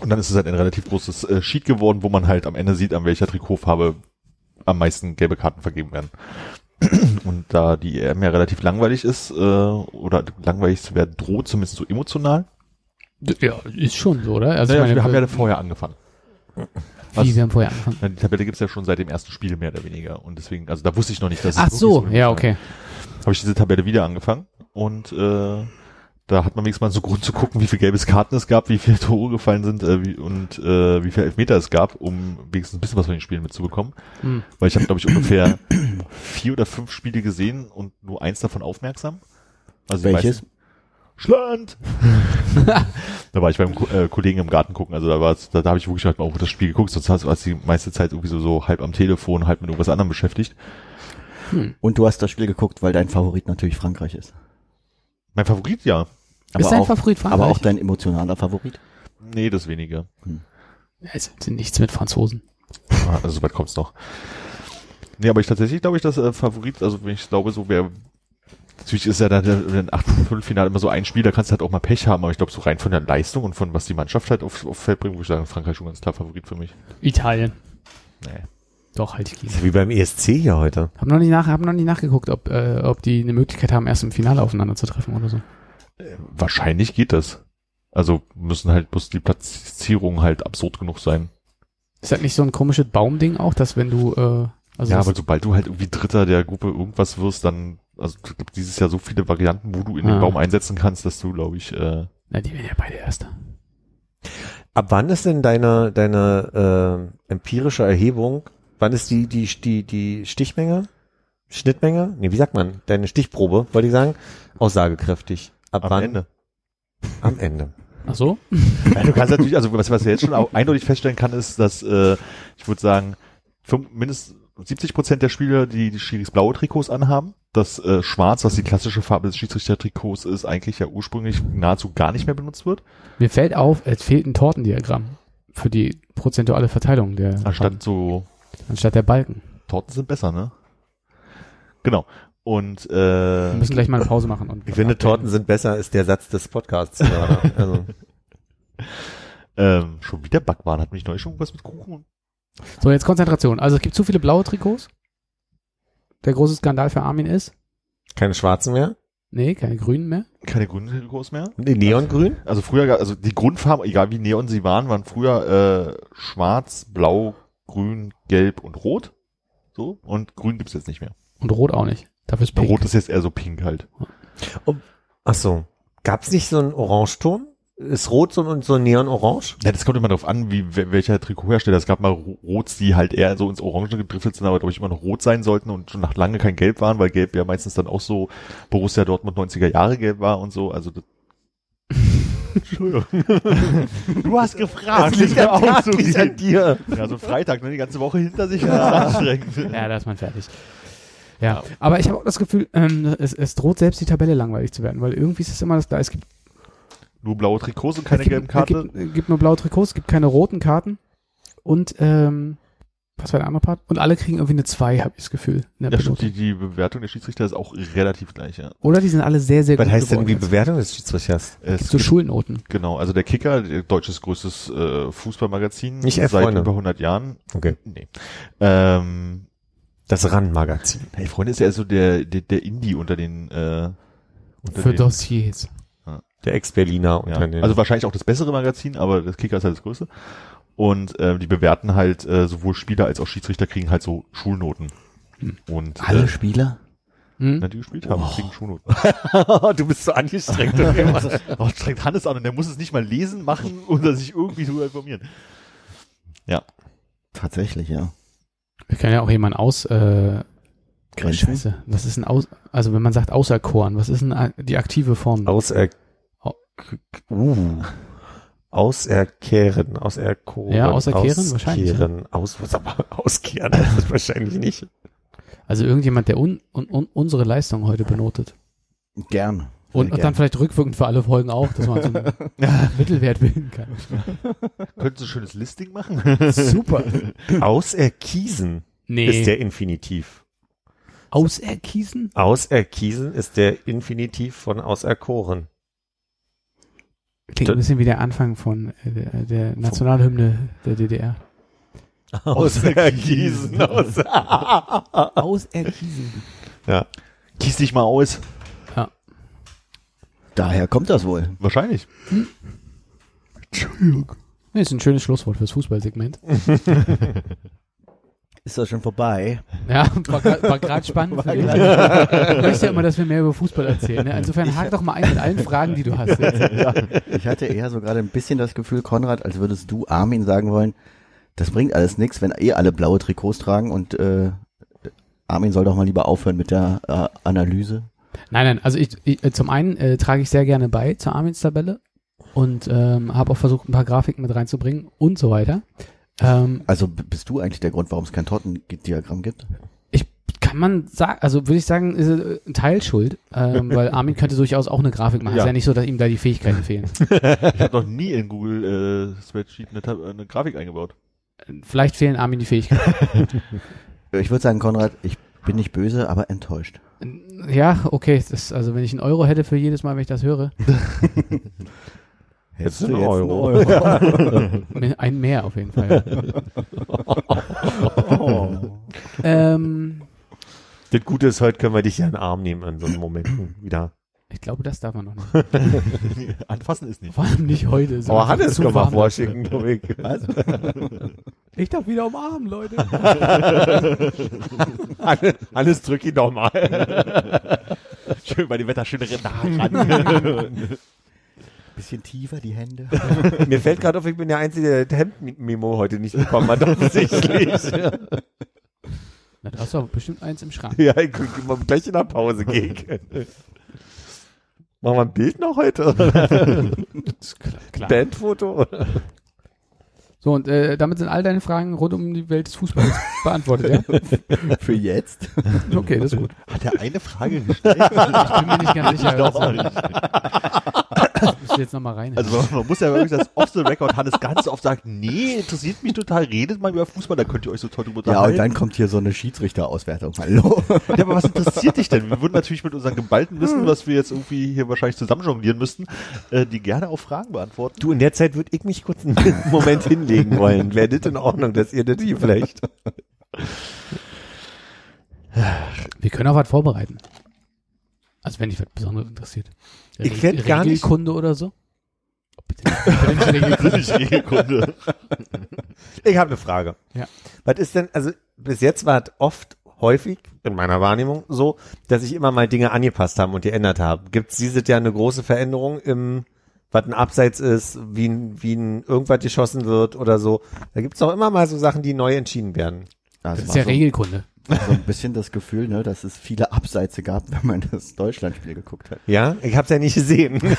Und dann ist es halt ein relativ großes äh, Sheet geworden, wo man halt am Ende sieht, an welcher Trikotfarbe am meisten gelbe Karten vergeben werden. [clears throat] Und da die EM ja relativ langweilig ist, äh, oder langweilig zu werden droht, zumindest so emotional. ja, ist schon so, oder? Also Naja, meine, wir haben ja vorher angefangen. wie, wir haben vorher angefangen. Ja, Die Tabelle gibt's ja schon seit dem ersten Spiel mehr oder weniger. Und deswegen, also da wusste ich noch nicht, dass Ach es so, wirklich ja, okay. Habe ich diese Tabelle wieder angefangen und äh, da hat man wenigstens mal so Grund zu gucken, wie viele gelbes Karten es gab, wie viele [laughs] Tore gefallen sind äh, wie, und äh, wie viele Elfmeter es gab, um wenigstens ein bisschen was von den Spielen mitzubekommen. Hm. Weil ich habe, glaube ich, ungefähr [clears throat] vier oder fünf Spiele gesehen und nur eins davon aufmerksam. Also Welches? meisten- Schland! [laughs] da war ich beim äh, Kollegen im Garten gucken, also da war da, da habe ich wirklich halt mal auch das Spiel geguckt, sonst war es die meiste Zeit irgendwie so, so halb am Telefon, halb mit irgendwas anderem beschäftigt. Und du hast das Spiel geguckt, weil dein Favorit natürlich Frankreich ist. Mein Favorit, ja. Aber ist dein auch, Favorit Frankreich? aber auch dein emotionaler Favorit. Nee, das weniger. Ja, es sind nichts mit Franzosen. Ah, Also soweit kommt's noch. Nee, aber ich tatsächlich glaube ich, dass äh, Favorit, also wenn ich glaube, so wer natürlich ist ja dann in 8 Finale immer so ein Spiel, da kannst du halt auch mal Pech haben, aber ich glaube so rein von der Leistung und von was die Mannschaft halt auf, auf Feld bringt, würde ich sagen, Frankreich schon ganz klar Favorit für mich. Italien. Nee. Doch, halt ich gegen. Wie beim ESC hier heute. Hab noch nicht nach, hab noch nicht nachgeguckt, ob, äh, ob die eine Möglichkeit haben, erst im Finale aufeinander zu treffen oder so. Wahrscheinlich geht das. Also müssen halt, muss die Platzierungen halt absurd genug sein. Ist das nicht so ein komisches Baumding auch, dass wenn du, äh, also ja, aber sobald du halt irgendwie Dritter der Gruppe irgendwas wirst, dann, also es gibt dieses Jahr so viele Varianten, wo du in den Ah. Baum einsetzen kannst, dass du, glaube ich, äh, na, die werden ja beide Erster. Ab wann ist denn deine, deine äh, empirische Erhebung, wann ist die, die, die, die Stichmenge? Schnittmenge? Nee, wie sagt man? Deine Stichprobe, wollte ich sagen, aussagekräftig. Ab am wann? Ende. Am Ende. Ach so? Ja, du kannst natürlich, also was, was ich jetzt schon auch eindeutig feststellen kann, ist, dass äh, ich würde sagen, fünf, mindestens 70 Prozent der Spieler, die die Schiris blaue Trikots anhaben, das äh, Schwarz, was die klassische Farbe des Schiedsrichter-Trikots ist, eigentlich ja ursprünglich nahezu gar nicht mehr benutzt wird. Mir fällt auf, es fehlt ein Tortendiagramm für die prozentuale Verteilung der, Anstatt so anstatt der Balken. Torten sind besser, ne? Genau. Und Wir äh, müssen gleich mal eine Pause machen. Und Ich finde, Torten sind besser, ist der Satz des Podcasts gerade. [laughs] Also, ähm, schon wieder Backwaren, hat mich neulich schon was mit Kuchen. So, jetzt Konzentration. Also es gibt zu viele blaue Trikots. Der große Skandal für Armin ist, keine schwarzen mehr? nee, keine grünen mehr. Keine grünen Trikots mehr. Nee, Neongrün? Also früher, gab- also die Grundfarben, egal wie neon sie waren, waren früher äh, schwarz, blau, grün, gelb und rot. So. Und grün gibt's jetzt nicht mehr. Und rot auch nicht. Dafür ist pink. Rot ist jetzt eher so pink halt. Ach so. Gab's nicht so einen Orangeton? Ist rot so und so neon-orange? Ja, das kommt immer darauf an, wie wel- welcher Trikothersteller. Es gab mal Ro- Rots, die halt eher so ins Orange gedriffelt sind, aber glaube ich immer noch rot sein sollten und schon nach lange kein Gelb waren, weil Gelb ja meistens dann auch so Borussia Dortmund 90er Jahre Gelb war und so. Also das Entschuldigung. [laughs] du hast gefragt. liegt mir an, auch so liegt an dir. Ja, so Freitag, ne, die ganze Woche hinter sich, ja. das ist anstrengend. Ja, da ist man fertig. Ja, aber ich habe auch das Gefühl, ähm, es, es droht selbst die Tabelle langweilig zu werden, weil irgendwie ist es immer das gleiche. Es gibt, Nur blaue Trikots und keine es gelben gibt, Karten. es gibt, es gibt nur blaue Trikots, es gibt keine roten Karten. und ähm, was war der andere Part? Und alle kriegen irgendwie eine 2, habe ich das Gefühl. In der Ja, stimmt, die, die Bewertung der Schiedsrichter ist auch relativ gleich, ja. Oder die sind alle sehr, sehr Was gut heißt denn die. Bewertung des Schiedsrichters? Es So gibt- Schulnoten. Genau, also der Kicker, deutsches größtes äh, Fußballmagazin Nicht seit Freunde. über 100 Jahren. Okay. Nee. Ähm, Das RAN-Magazin. hey, Freunde ist ja so der, der, der Indie unter den äh, unter Für den, Dossiers. Der Ex-Berliner ja. unter den. Also wahrscheinlich auch das bessere Magazin, aber das Kicker ist halt das größte. Und äh, die bewerten halt äh, sowohl Spieler als auch Schiedsrichter kriegen halt so Schulnoten. Und Alle äh, Spieler? Hm? na, die gespielt haben, kriegen Schulnoten. [laughs] du bist so angestrengt. [laughs] Oh, strengt Hannes an und der muss es nicht mal lesen, machen [laughs] oder sich irgendwie darüber informieren. Ja. Tatsächlich, ja. Wir können ja auch jemanden aus, äh, Grenzen? Scheiße. Was ist ein aus, also wenn man sagt auserkoren, was ist denn die aktive Form? Auser, Au- uh, auserkehren, auserkoren. Ja, auserkehren wahrscheinlich, Auskehren, aus, was aber [laughs] auskehren, das wahrscheinlich nicht. Also irgendjemand, der un, un, un, unsere Leistung heute benotet. Gern. Und, und dann vielleicht rückwirkend für alle Folgen auch, dass man so einen [laughs] Mittelwert bilden kann. Könntest du ein schönes Listing machen? Super. Auserkiesen Nee. ist der Infinitiv. Auserkiesen? Auserkiesen ist der Infinitiv von auserkoren. Klingt ein bisschen wie der Anfang von äh, der, der Nationalhymne der DDR. Auserkiesen. Aus [laughs] Auserkiesen. ja. Gieß dich mal aus. Daher kommt das wohl. Wahrscheinlich. Nee, ist ein schönes Schlusswort fürs Fußballsegment. [laughs] Ist das schon vorbei? Ja, war war gerade spannend für dich. Du möchtest ja immer, dass wir mehr über Fußball erzählen. Ne? Insofern hak doch mal ein mit allen Fragen, die du hast. Jetzt. Ich hatte eher so gerade ein bisschen das Gefühl, Konrad, als würdest du Armin sagen wollen, das bringt alles nichts, wenn eh alle blaue Trikots tragen und äh, Armin soll doch mal lieber aufhören mit der äh, Analyse. Nein, nein, also ich, ich äh, zum einen äh, trage ich sehr gerne bei zur Armins Tabelle und ähm, habe auch versucht, ein paar Grafiken mit reinzubringen und so weiter. Ähm, Also bist du eigentlich der Grund, warum es kein Tortendiagramm gibt? ich kann man sagen, also würde ich sagen, ist äh, ein Teil schuld, ähm, weil [laughs] Armin könnte durchaus auch eine Grafik machen. Ja. Ist ja nicht so, dass ihm da die Fähigkeiten fehlen. [laughs] Ich habe noch nie in Google äh, Spreadsheet eine, eine Grafik eingebaut. Vielleicht fehlen Armin die Fähigkeiten. [laughs] Ich würde sagen, Konrad, ich bin nicht böse, aber enttäuscht. Ja, okay, das, also wenn ich einen Euro hätte für jedes Mal, wenn ich das höre, [laughs] Jetzt du ein einen Euro. [laughs] me- ein mehr auf jeden Fall. [laughs] ähm, Das Gute ist, heute können wir dich ja in den Arm nehmen an so einem Momenten wieder. Ich glaube, das darf man noch nicht. [laughs] Anfassen ist nicht. Vor allem nicht heute. ist Aber Hannes kann mal vorschicken, glaube ich. [laughs] Ich darf wieder umarmen, Leute. [laughs] Hannes, Hannes drück ihn doch mal. Schön bei dem Wetter schön nah ran. Bisschen tiefer die Hände. Mir fällt gerade auf, ich bin der Einzige, der das Hemd-Memo heute nicht bekommen hat, offensichtlich. Na, da hast du aber bestimmt eins im Schrank. ja, ich guck mal gleich in der Pause gegen. Machen wir ein Bild noch heute? [laughs] Klar. Bandfoto? So, und äh, damit sind all deine Fragen rund um die Welt des Fußballs [laughs] beantwortet, ja? Für jetzt? Okay, das ist gut. Hat er eine Frage gestellt? Ich bin mir nicht ganz sicher. Doch, was- nicht. Muss ich jetzt nochmal rein. Also man muss ja wirklich das off the record Hannes ganz oft sagt, nee, interessiert mich total, redet mal über Fußball, da könnt ihr euch so toll drüber Ja, und unterhalten. dann kommt hier so eine Schiedsrichterauswertung. Hallo. Ja, aber was interessiert dich denn? Wir würden natürlich mit unserem geballten Wissen, was wir jetzt irgendwie hier wahrscheinlich zusammen jonglieren müssten, äh, die gerne auf Fragen beantworten. Du, in der Zeit würde ich mich kurz einen [laughs] Moment hinlegen wollen. Wäre das in Ordnung, dass ihr das hier vielleicht... Wir können auch was vorbereiten. Also wenn dich was Besonderes interessiert. Ich fänd gar nicht- Regelkunde oder so? Oh, [laughs] Regelkunde. Ich habe eine Frage. Ja. Was ist denn, also bis jetzt war es oft, häufig, in meiner Wahrnehmung, so, dass sich immer mal Dinge angepasst haben und geändert haben. Gibt es dieses Jahr eine große Veränderung im, was ein Abseits ist, wie ein, wie ein irgendwas geschossen wird oder so? Da gibt es doch immer mal so Sachen, die neu entschieden werden. Das Das ist ja so, Regelkunde. So ein bisschen das Gefühl, ne, dass es viele Abseitze gab, wenn man das Deutschlandspiel geguckt hat. Ja, ich habe es ja nicht gesehen. [laughs]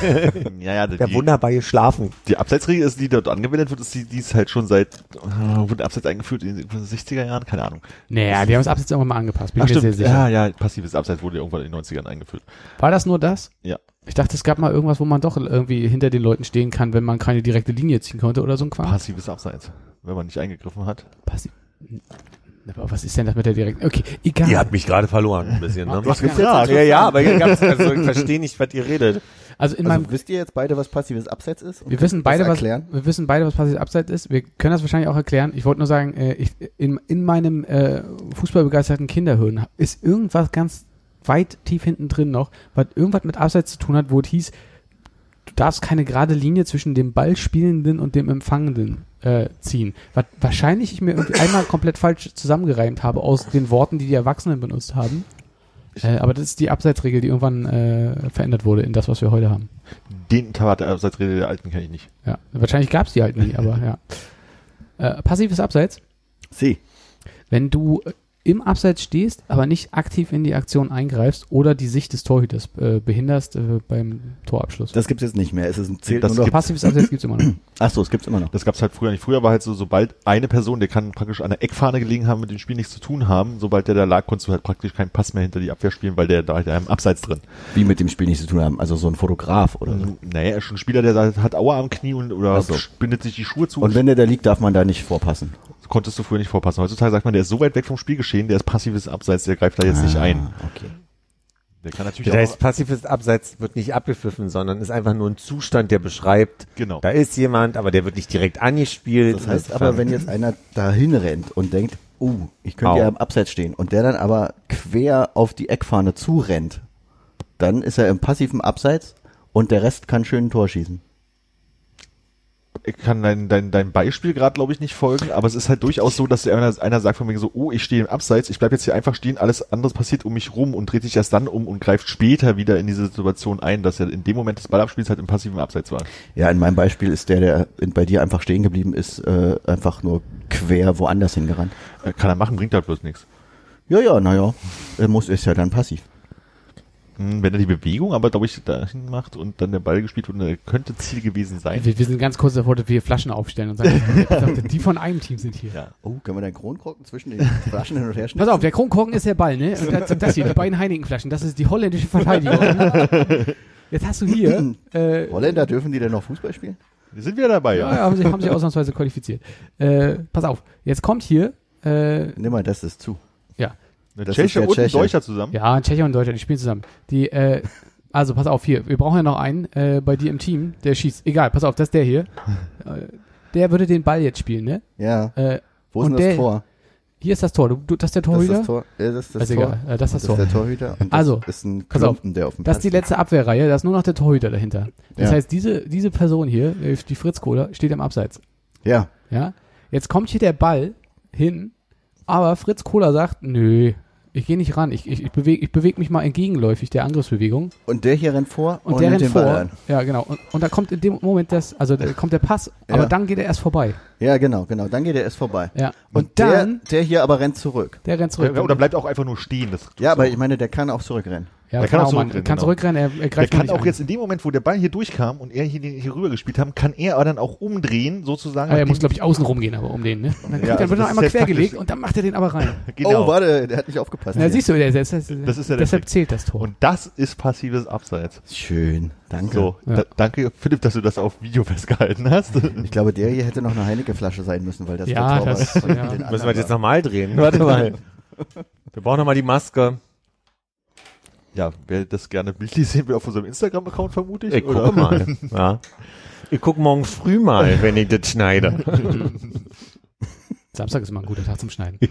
Ja, ja, Der die, wunderbar geschlafen. die Abseitsregel ist, die dort angewendet wird, ist die, die ist halt schon seit, äh, wurde Abseits eingeführt in den 60er Jahren? Keine Ahnung. Naja, die haben es abseits irgendwann mal angepasst. Bin Ach ich mir sehr stimmt, sicher. ja, ja, passives Abseits wurde irgendwann in den 90ern eingeführt. War das nur das? Ja. Ich dachte, es gab mal irgendwas, wo man doch irgendwie hinter den Leuten stehen kann, wenn man keine direkte Linie ziehen konnte oder so ein Quatsch. Passives Abseits. wenn man nicht eingegriffen hat. Passiv. Aber was ist denn das mit der direkten? Okay, egal. Ihr habt mich gerade verloren ein bisschen, ne? [laughs] Hast gefragt. Ja, ja, aber gab's, also ich verstehe nicht, was ihr redet. Also in meinem Also wisst ihr jetzt beide, was passives Abseits ist? Und Wir wissen beide, was, erklären? wir wissen beide, was passiv abseits ist. Wir können das wahrscheinlich auch erklären. Ich wollte nur sagen, äh, ich, in, in meinem äh, fußballbegeisterten Kinderhirn ist irgendwas ganz weit tief hinten drin noch, was irgendwas mit Abseits zu tun hat, wo es hieß, du darfst keine gerade Linie zwischen dem Ballspielenden und dem Empfangenden äh, ziehen. Was wahrscheinlich ich mir einmal komplett falsch zusammengereimt habe aus den Worten, die die Erwachsenen benutzt haben. Äh, aber das ist die Abseitsregel, die irgendwann äh, verändert wurde in das, was wir heute haben. Den Tat der Abseitsrede der Alten kenne ich nicht. Ja, wahrscheinlich gab's die halt nie, aber ja. [laughs] Äh, passives Abseits, Sie. wenn du im Abseits stehst, aber nicht aktiv in die Aktion eingreifst oder die Sicht des Torhüters äh, behinderst äh, beim Torabschluss. Das gibt's jetzt nicht mehr. Es ist ein zählt Das nur noch. Passives Abseits gibt's immer noch. [clears throat] Ach so, es gibt's immer noch. Das gab's halt früher nicht. Früher war halt so, sobald eine Person, der kann praktisch an der Eckfahne gelegen haben, mit dem Spiel nichts zu tun haben, sobald der da lag, konntest du halt praktisch keinen Pass mehr hinter die Abwehr spielen, weil der da halt im Abseits drin. Wie mit dem Spiel nichts zu tun haben. Also so ein Fotograf oder so. Naja, er ist schon ein Spieler, der da hat Aua am Knie und oder Ach so. bindet sich die Schuhe zu. Und wenn der da liegt, darf man da nicht vorpassen. Konntest du früher nicht vorpassen. Heutzutage sagt man, der ist so weit weg vom Spielgeschehen, der ist passives Abseits, der greift da jetzt nicht ein. Ah, Okay. Der kann natürlich Das auch, heißt, passives Abseits wird nicht abgepfiffen, sondern ist einfach nur ein Zustand, der beschreibt, genau. da ist jemand, aber der wird nicht direkt angespielt. Das heißt aber, wenn jetzt einer dahin rennt und denkt, uh, ich könnte Au. ja im Abseits stehen und der dann aber quer auf die Eckfahne zurennt, dann ist er im passiven Abseits und der Rest kann schön ein Tor schießen. Ich kann dein, dein, dein Beispiel gerade, glaube ich, nicht folgen, aber es ist halt durchaus so, dass einer, einer sagt von mir so, oh, ich stehe im Abseits, ich bleib jetzt hier einfach stehen, alles anderes passiert um mich rum und dreht sich erst dann um und greift später wieder in diese Situation ein, dass er in dem Moment des Ballabspiels halt im passiven Abseits war. Ja, in meinem Beispiel ist der, der bei dir einfach stehen geblieben ist, äh, einfach nur quer woanders hingerannt. Äh, Kann er machen, bringt halt bloß nichts. Ja, ja, naja, er muss, ist ja dann passiv. Hm, Wenn er die Bewegung aber, glaube ich, dahin macht und dann der Ball gespielt wird, könnte Ziel gewesen sein. Wir, wir sind ganz kurz davor, dass wir Flaschen aufstellen und sagen, die von einem Team sind hier. Ja. Oh, können wir den Kronkorken zwischen den [laughs] Flaschen hin und her Pass schneiden? auf, der Kronkorken ist der Ball, ne? Und das, das hier, die beiden Heineken-Flaschen, das ist die holländische Verteidigung. [laughs] Jetzt hast du hier, [laughs] äh, Holländer, dürfen die denn noch Fußball spielen? Wir sind wieder dabei, ja, ja. ja, haben sie, haben sie ausnahmsweise qualifiziert. Äh, pass auf, jetzt kommt hier, äh, Nimm mal, das ist zu. Eine Das Tscheche und ein Tscheche. Deutscher zusammen. ja, ein Tschecher und ein Deutscher, die spielen zusammen. Die, äh, also pass auf, hier, wir brauchen ja noch einen äh, bei dir im Team, der schießt. Egal, pass auf, das ist der hier. [laughs] Äh, der würde den Ball jetzt spielen, ne? Ja. Äh, Wo ist denn das der- Tor? hier ist das Tor. Du, du, das ist der Das ist Torhüter? das Tor. Ja, das ist das Tor. egal, äh, das ist das Das Tor. ist der Torhüter. Und das Also, ist ein pass auf. Klumpen, der auf dem Das ist die letzte Abwehrreihe, da ist nur noch der Torhüter dahinter. Das Ja. heißt, diese, diese Person hier, äh, die Fritz Kohler, steht am Abseits. Ja. Ja? Jetzt kommt hier der Ball hin, aber Fritz Kohler sagt, nö, ich gehe nicht ran, ich, ich, ich bewege ich beweg mich mal entgegenläufig der Angriffsbewegung. Und der hier rennt vor Und, und, der rennt vor. Ja, genau. Und, und da kommt in dem Moment das, also da kommt der Pass, Ja. aber dann geht er erst vorbei. Ja, genau, genau. Dann geht er erst vorbei. Ja. Und, Und, dann, der, der hier aber rennt zurück. der, rennt zurück. Ja, oder bleibt auch einfach nur stehen. Das Ja, aber ich meine, der kann auch zurückrennen. Ja, der kann, auch mal, zurückrennen, kann genau. zurückrennen, er, er Der greift nur kann auch ein. jetzt in dem Moment, wo der Ball hier durchkam und er hier, hier rüber gespielt haben, kann er aber dann auch umdrehen, sozusagen. Ah, er muss, glaube ich, außen rumgehen, aber um den, ne? Und dann, kriegt Ja, er- also wird er das einmal ist quer jetzt gelegt taktisch. und dann macht er den aber rein. [laughs] genau. Oh, warte, der hat nicht aufgepasst. Ja, hier. siehst du, der, das, das, Das ist ja der deshalb zählt das Tor. Und das ist passives Abseits. Schön, danke. So, Ja. da, danke Philipp, dass du das auf Video festgehalten hast. Ich glaube, der hier hätte noch eine Heineke-Flasche sein müssen, weil das Ja, der Torwart das- von ja. Müssen wir das jetzt war. nochmal drehen? Warte mal. Wir brauchen nochmal die Maske. Ja, wer das gerne bildlich sehen will auf unserem Instagram-Account, vermute ich. Ich gucke mal. [laughs] Ja. Ich gucke morgen früh mal, wenn ich das schneide. [laughs] Samstag ist immer ein guter Tag zum Schneiden. [laughs]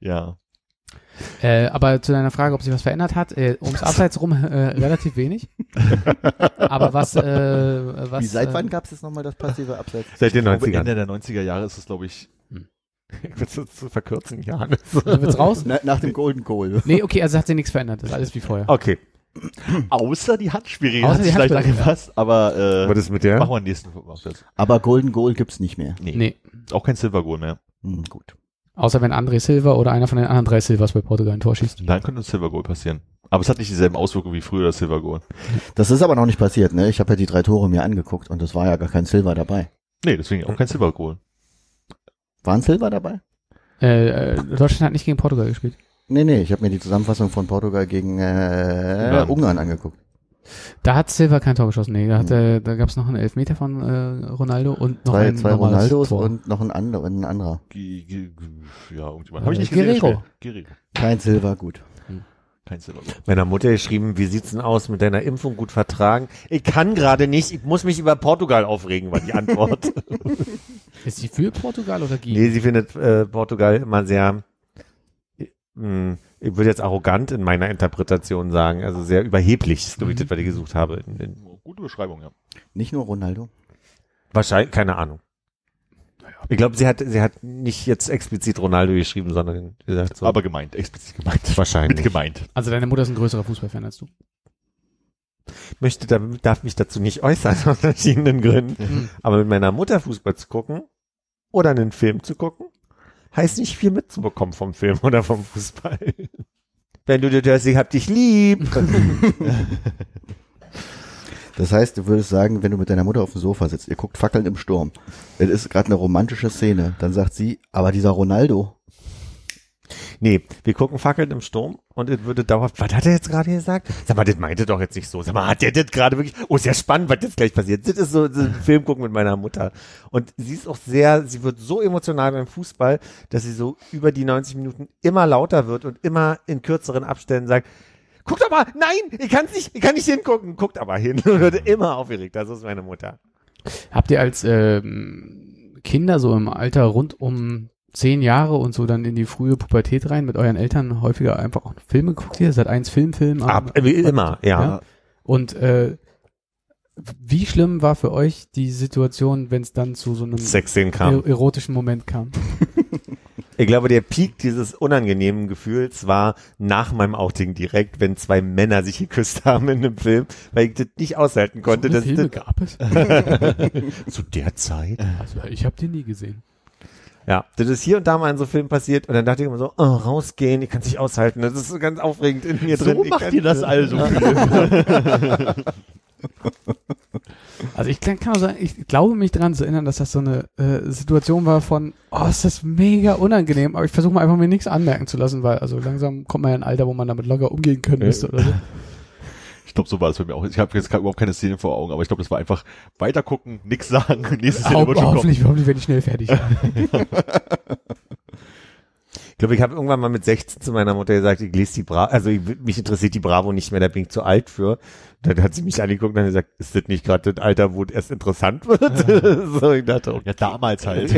Ja. Äh, aber zu deiner Frage, ob sich was verändert hat, äh, ums Abseits rum äh, relativ wenig. aber was, äh, was Wie, seit äh, wann gab es jetzt nochmal das passive Abseits? Seit den Ich glaube, 90ern. Ende der 90er Jahre ist es, glaube ich, Ich [laughs] will es zu verkürzen, Johannes. Also wird's raus? Na, nach dem Golden Goal. Nee, okay, also hat sich nichts verändert. Das ist alles wie vorher. Okay. außer die Außer hat die sich leicht Handspielregel, angepasst, aber äh, Was ist mit der? machen wir nächsten Absatz. Aber Golden Goal gibt's nicht mehr. Nee, Nee. auch kein Silver Goal mehr. Hm, gut. Außer wenn André Silva oder einer von den anderen drei Silvers bei Portugal ein Tor schießt. Dann könnte ein Silver Goal passieren. Aber es hat nicht dieselben Auswirkungen wie früher das Silver Goal. Das ist aber noch nicht passiert, ne? Ich habe ja die drei Tore mir angeguckt und es war ja gar kein Silver dabei. Nee, deswegen auch kein Silver Goal. War ein Silver dabei? Äh, äh, Deutschland hat nicht gegen Portugal gespielt. Nee, nee, ich habe mir die Zusammenfassung von Portugal gegen äh, Ungarn. Ungarn angeguckt. Da hat Silva kein Tor geschossen. Nee, da, hat, äh, da gab es noch einen Elfmeter von äh, Ronaldo und noch Zwei, ein zwei Ronaldos Tor. und noch ein, ander, ein anderer. Ge- ge- Ja, irgendjemand. Habe ich nicht Guerrero. gesehen. Guerrero. Kein Silber, gut. Kein. Meiner Mutter geschrieben, wie sieht's denn aus mit deiner Impfung gut vertragen? Ich kann gerade nicht, ich muss mich über Portugal aufregen, war die Antwort. [laughs] Ist sie für Portugal oder gegen? nee, sie findet äh, Portugal immer sehr, mh, ich würde jetzt arrogant in meiner Interpretation sagen, also sehr überheblich, ist glaube ich das, was ich gesucht habe. In, in, Gute Beschreibung, ja. Nicht nur Ronaldo. wahrscheinlich, keine Ahnung. Ich glaube, sie hat, sie hat nicht jetzt explizit Ronaldo geschrieben, sondern gesagt so. Aber gemeint, explizit gemeint. wahrscheinlich. [laughs] Mit gemeint. Also deine Mutter ist ein größerer Fußballfan als du. möchte, da, darf mich dazu nicht äußern, [laughs] aus verschiedenen Gründen. Mhm. Aber mit meiner Mutter Fußball zu gucken oder einen Film zu gucken, heißt nicht viel mitzubekommen vom Film oder vom Fußball. [laughs] Wenn du dir hörst, ich hab dich lieb. Das heißt, du würdest sagen, wenn du mit deiner Mutter auf dem Sofa sitzt, ihr guckt Fackeln im Sturm, es ist gerade eine romantische Szene, dann sagt sie, aber dieser Ronaldo, nee, wir gucken Fackeln im Sturm und es würde dauerhaft, was hat er jetzt gerade gesagt? Sag mal, das meinte doch jetzt nicht so. Sag mal, hat der das gerade wirklich, oh, sehr spannend, was jetzt gleich passiert. Das ist so, so ein Film gucken mit meiner Mutter. Und sie ist auch sehr, sie wird so emotional beim Fußball, dass sie so über die 90 Minuten immer lauter wird und immer in kürzeren Abständen sagt, guck doch mal, nein, ich kann's nicht, ich kann nicht hingucken, guckt aber hin und wird immer aufgeregt. Das ist meine Mutter. Habt ihr als ähm, Kinder so im Alter rund um zehn Jahre und so dann in die frühe Pubertät rein mit euren Eltern häufiger einfach auch Filme geguckt ihr? Seit eins Film, Film? Ab, wie immer, ja. Ja. Und äh, wie schlimm war für euch die Situation, wenn es dann zu so einem kam. er erotischen Moment kam? [laughs] Ich glaube, der Peak dieses unangenehmen Gefühls war nach meinem Outing direkt, wenn zwei Männer sich geküsst haben in einem Film, weil ich das nicht aushalten konnte. so dass Filme das, gab es? [laughs] zu der Zeit? Also ich habe die nie gesehen. Ja, das ist hier und da mal in so Filmen passiert und dann dachte ich immer so, oh, rausgehen, ich kann es nicht aushalten. Das ist so ganz aufregend in mir drin. So macht ihr das also, [laughs] [laughs] [laughs] Also ich kann kann auch sagen, ich glaube mich daran zu erinnern, dass das so eine äh, Situation war von, oh, ist das mega unangenehm, aber ich versuche mal einfach mir nichts anmerken zu lassen, weil also langsam kommt man ja in ein Alter, wo man damit locker umgehen können müsste oder so. [laughs] Ich glaube, so war es bei mir auch. Ich habe jetzt überhaupt keine Szene vor Augen, aber ich glaube, das war einfach weitergucken, nix sagen, [laughs] nächste Szene Ho wird schon kommen. hoffentlich, hoffentlich werde ich schnell fertig. Ich glaube, ich habe irgendwann mal mit 16 zu meiner Mutter gesagt, ich lese die Bravo, also ich, mich interessiert die Bravo nicht mehr, da bin ich zu alt für. Dann hat sie mich angeguckt und hat gesagt, ist das nicht gerade das Alter, wo es erst interessant wird? [laughs] so, ich dachte, okay. Ja, damals halt.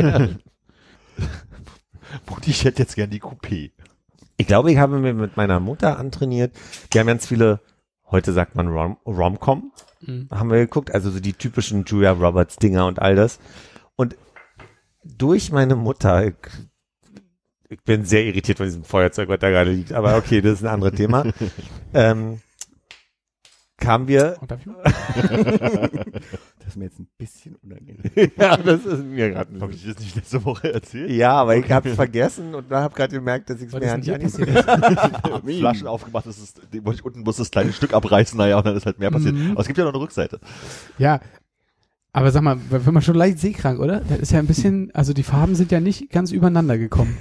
Mutti, [laughs] ich hätte jetzt gern die Coupé. Ich glaube, ich habe mir mit meiner Mutter antrainiert. Wir haben ganz viele, heute sagt man Rom- Rom-Com, Mhm. haben wir geguckt, also so die typischen Julia Roberts Dinger und all das. Und durch meine Mutter, ich, bin sehr irritiert von diesem Feuerzeug, was da gerade liegt, aber okay, das ist ein anderes Thema. [laughs] ähm, kamen wir, [laughs] das ist mir jetzt ein bisschen unangenehm. [laughs] ja, das ist mir gerade ein Habe ich das nicht letzte Woche erzählt? Ja, aber ich habe vergessen und habe gerade gemerkt, dass ich es mir ja denn nicht dir angeguckt Ich hab Flaschen aufgemacht, das ist, die wollte ich unten muss das kleine Stück abreißen, naja, und dann ist halt mehr passiert. Mhm. Aber es gibt ja noch eine Rückseite. Ja, aber sag mal, wenn man schon leicht seekrank, oder? Das ist ja ein bisschen, also die Farben sind ja nicht ganz übereinander gekommen.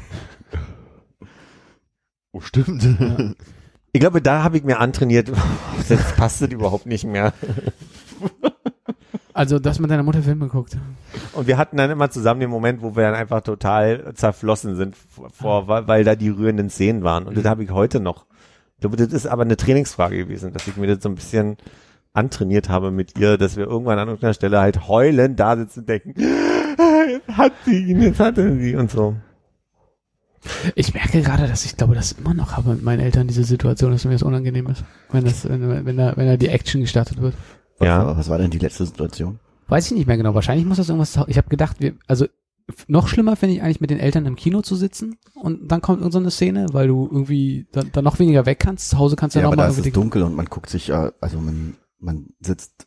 Oh, stimmt. Ich glaube, da habe ich mir antrainiert, [laughs] jetzt passt das überhaupt nicht mehr. Also, dass man deiner Mutter Filme guckt. Und wir hatten dann immer zusammen den Moment, wo wir dann einfach total zerflossen sind, vor, weil, weil da die rührenden Szenen waren. Und das habe ich heute noch. Ich glaube, das ist aber eine Trainingsfrage gewesen, dass ich mir das so ein bisschen antrainiert habe mit ihr, dass wir irgendwann an irgendeiner Stelle halt heulend da sitzen und denken, [gasps] jetzt hat sie ihn, jetzt hat er sie und so. Ich merke gerade, dass ich glaube, das immer noch habe mit meinen Eltern diese Situation, dass mir das unangenehm ist. Wenn das, wenn, wenn da, wenn da die Action gestartet wird. Was, Ja. war, was war denn die letzte Situation? Weiß ich nicht mehr genau. Wahrscheinlich muss das irgendwas. Ich habe gedacht, wir, also noch schlimmer finde ich eigentlich mit den Eltern im Kino zu sitzen und dann kommt irgendeine Szene, weil du irgendwie dann, dann noch weniger weg kannst. Zu Hause kannst du Ja, ja, aber noch da mal ist es irgendwie. dunkel und man guckt sich ja, also man, man sitzt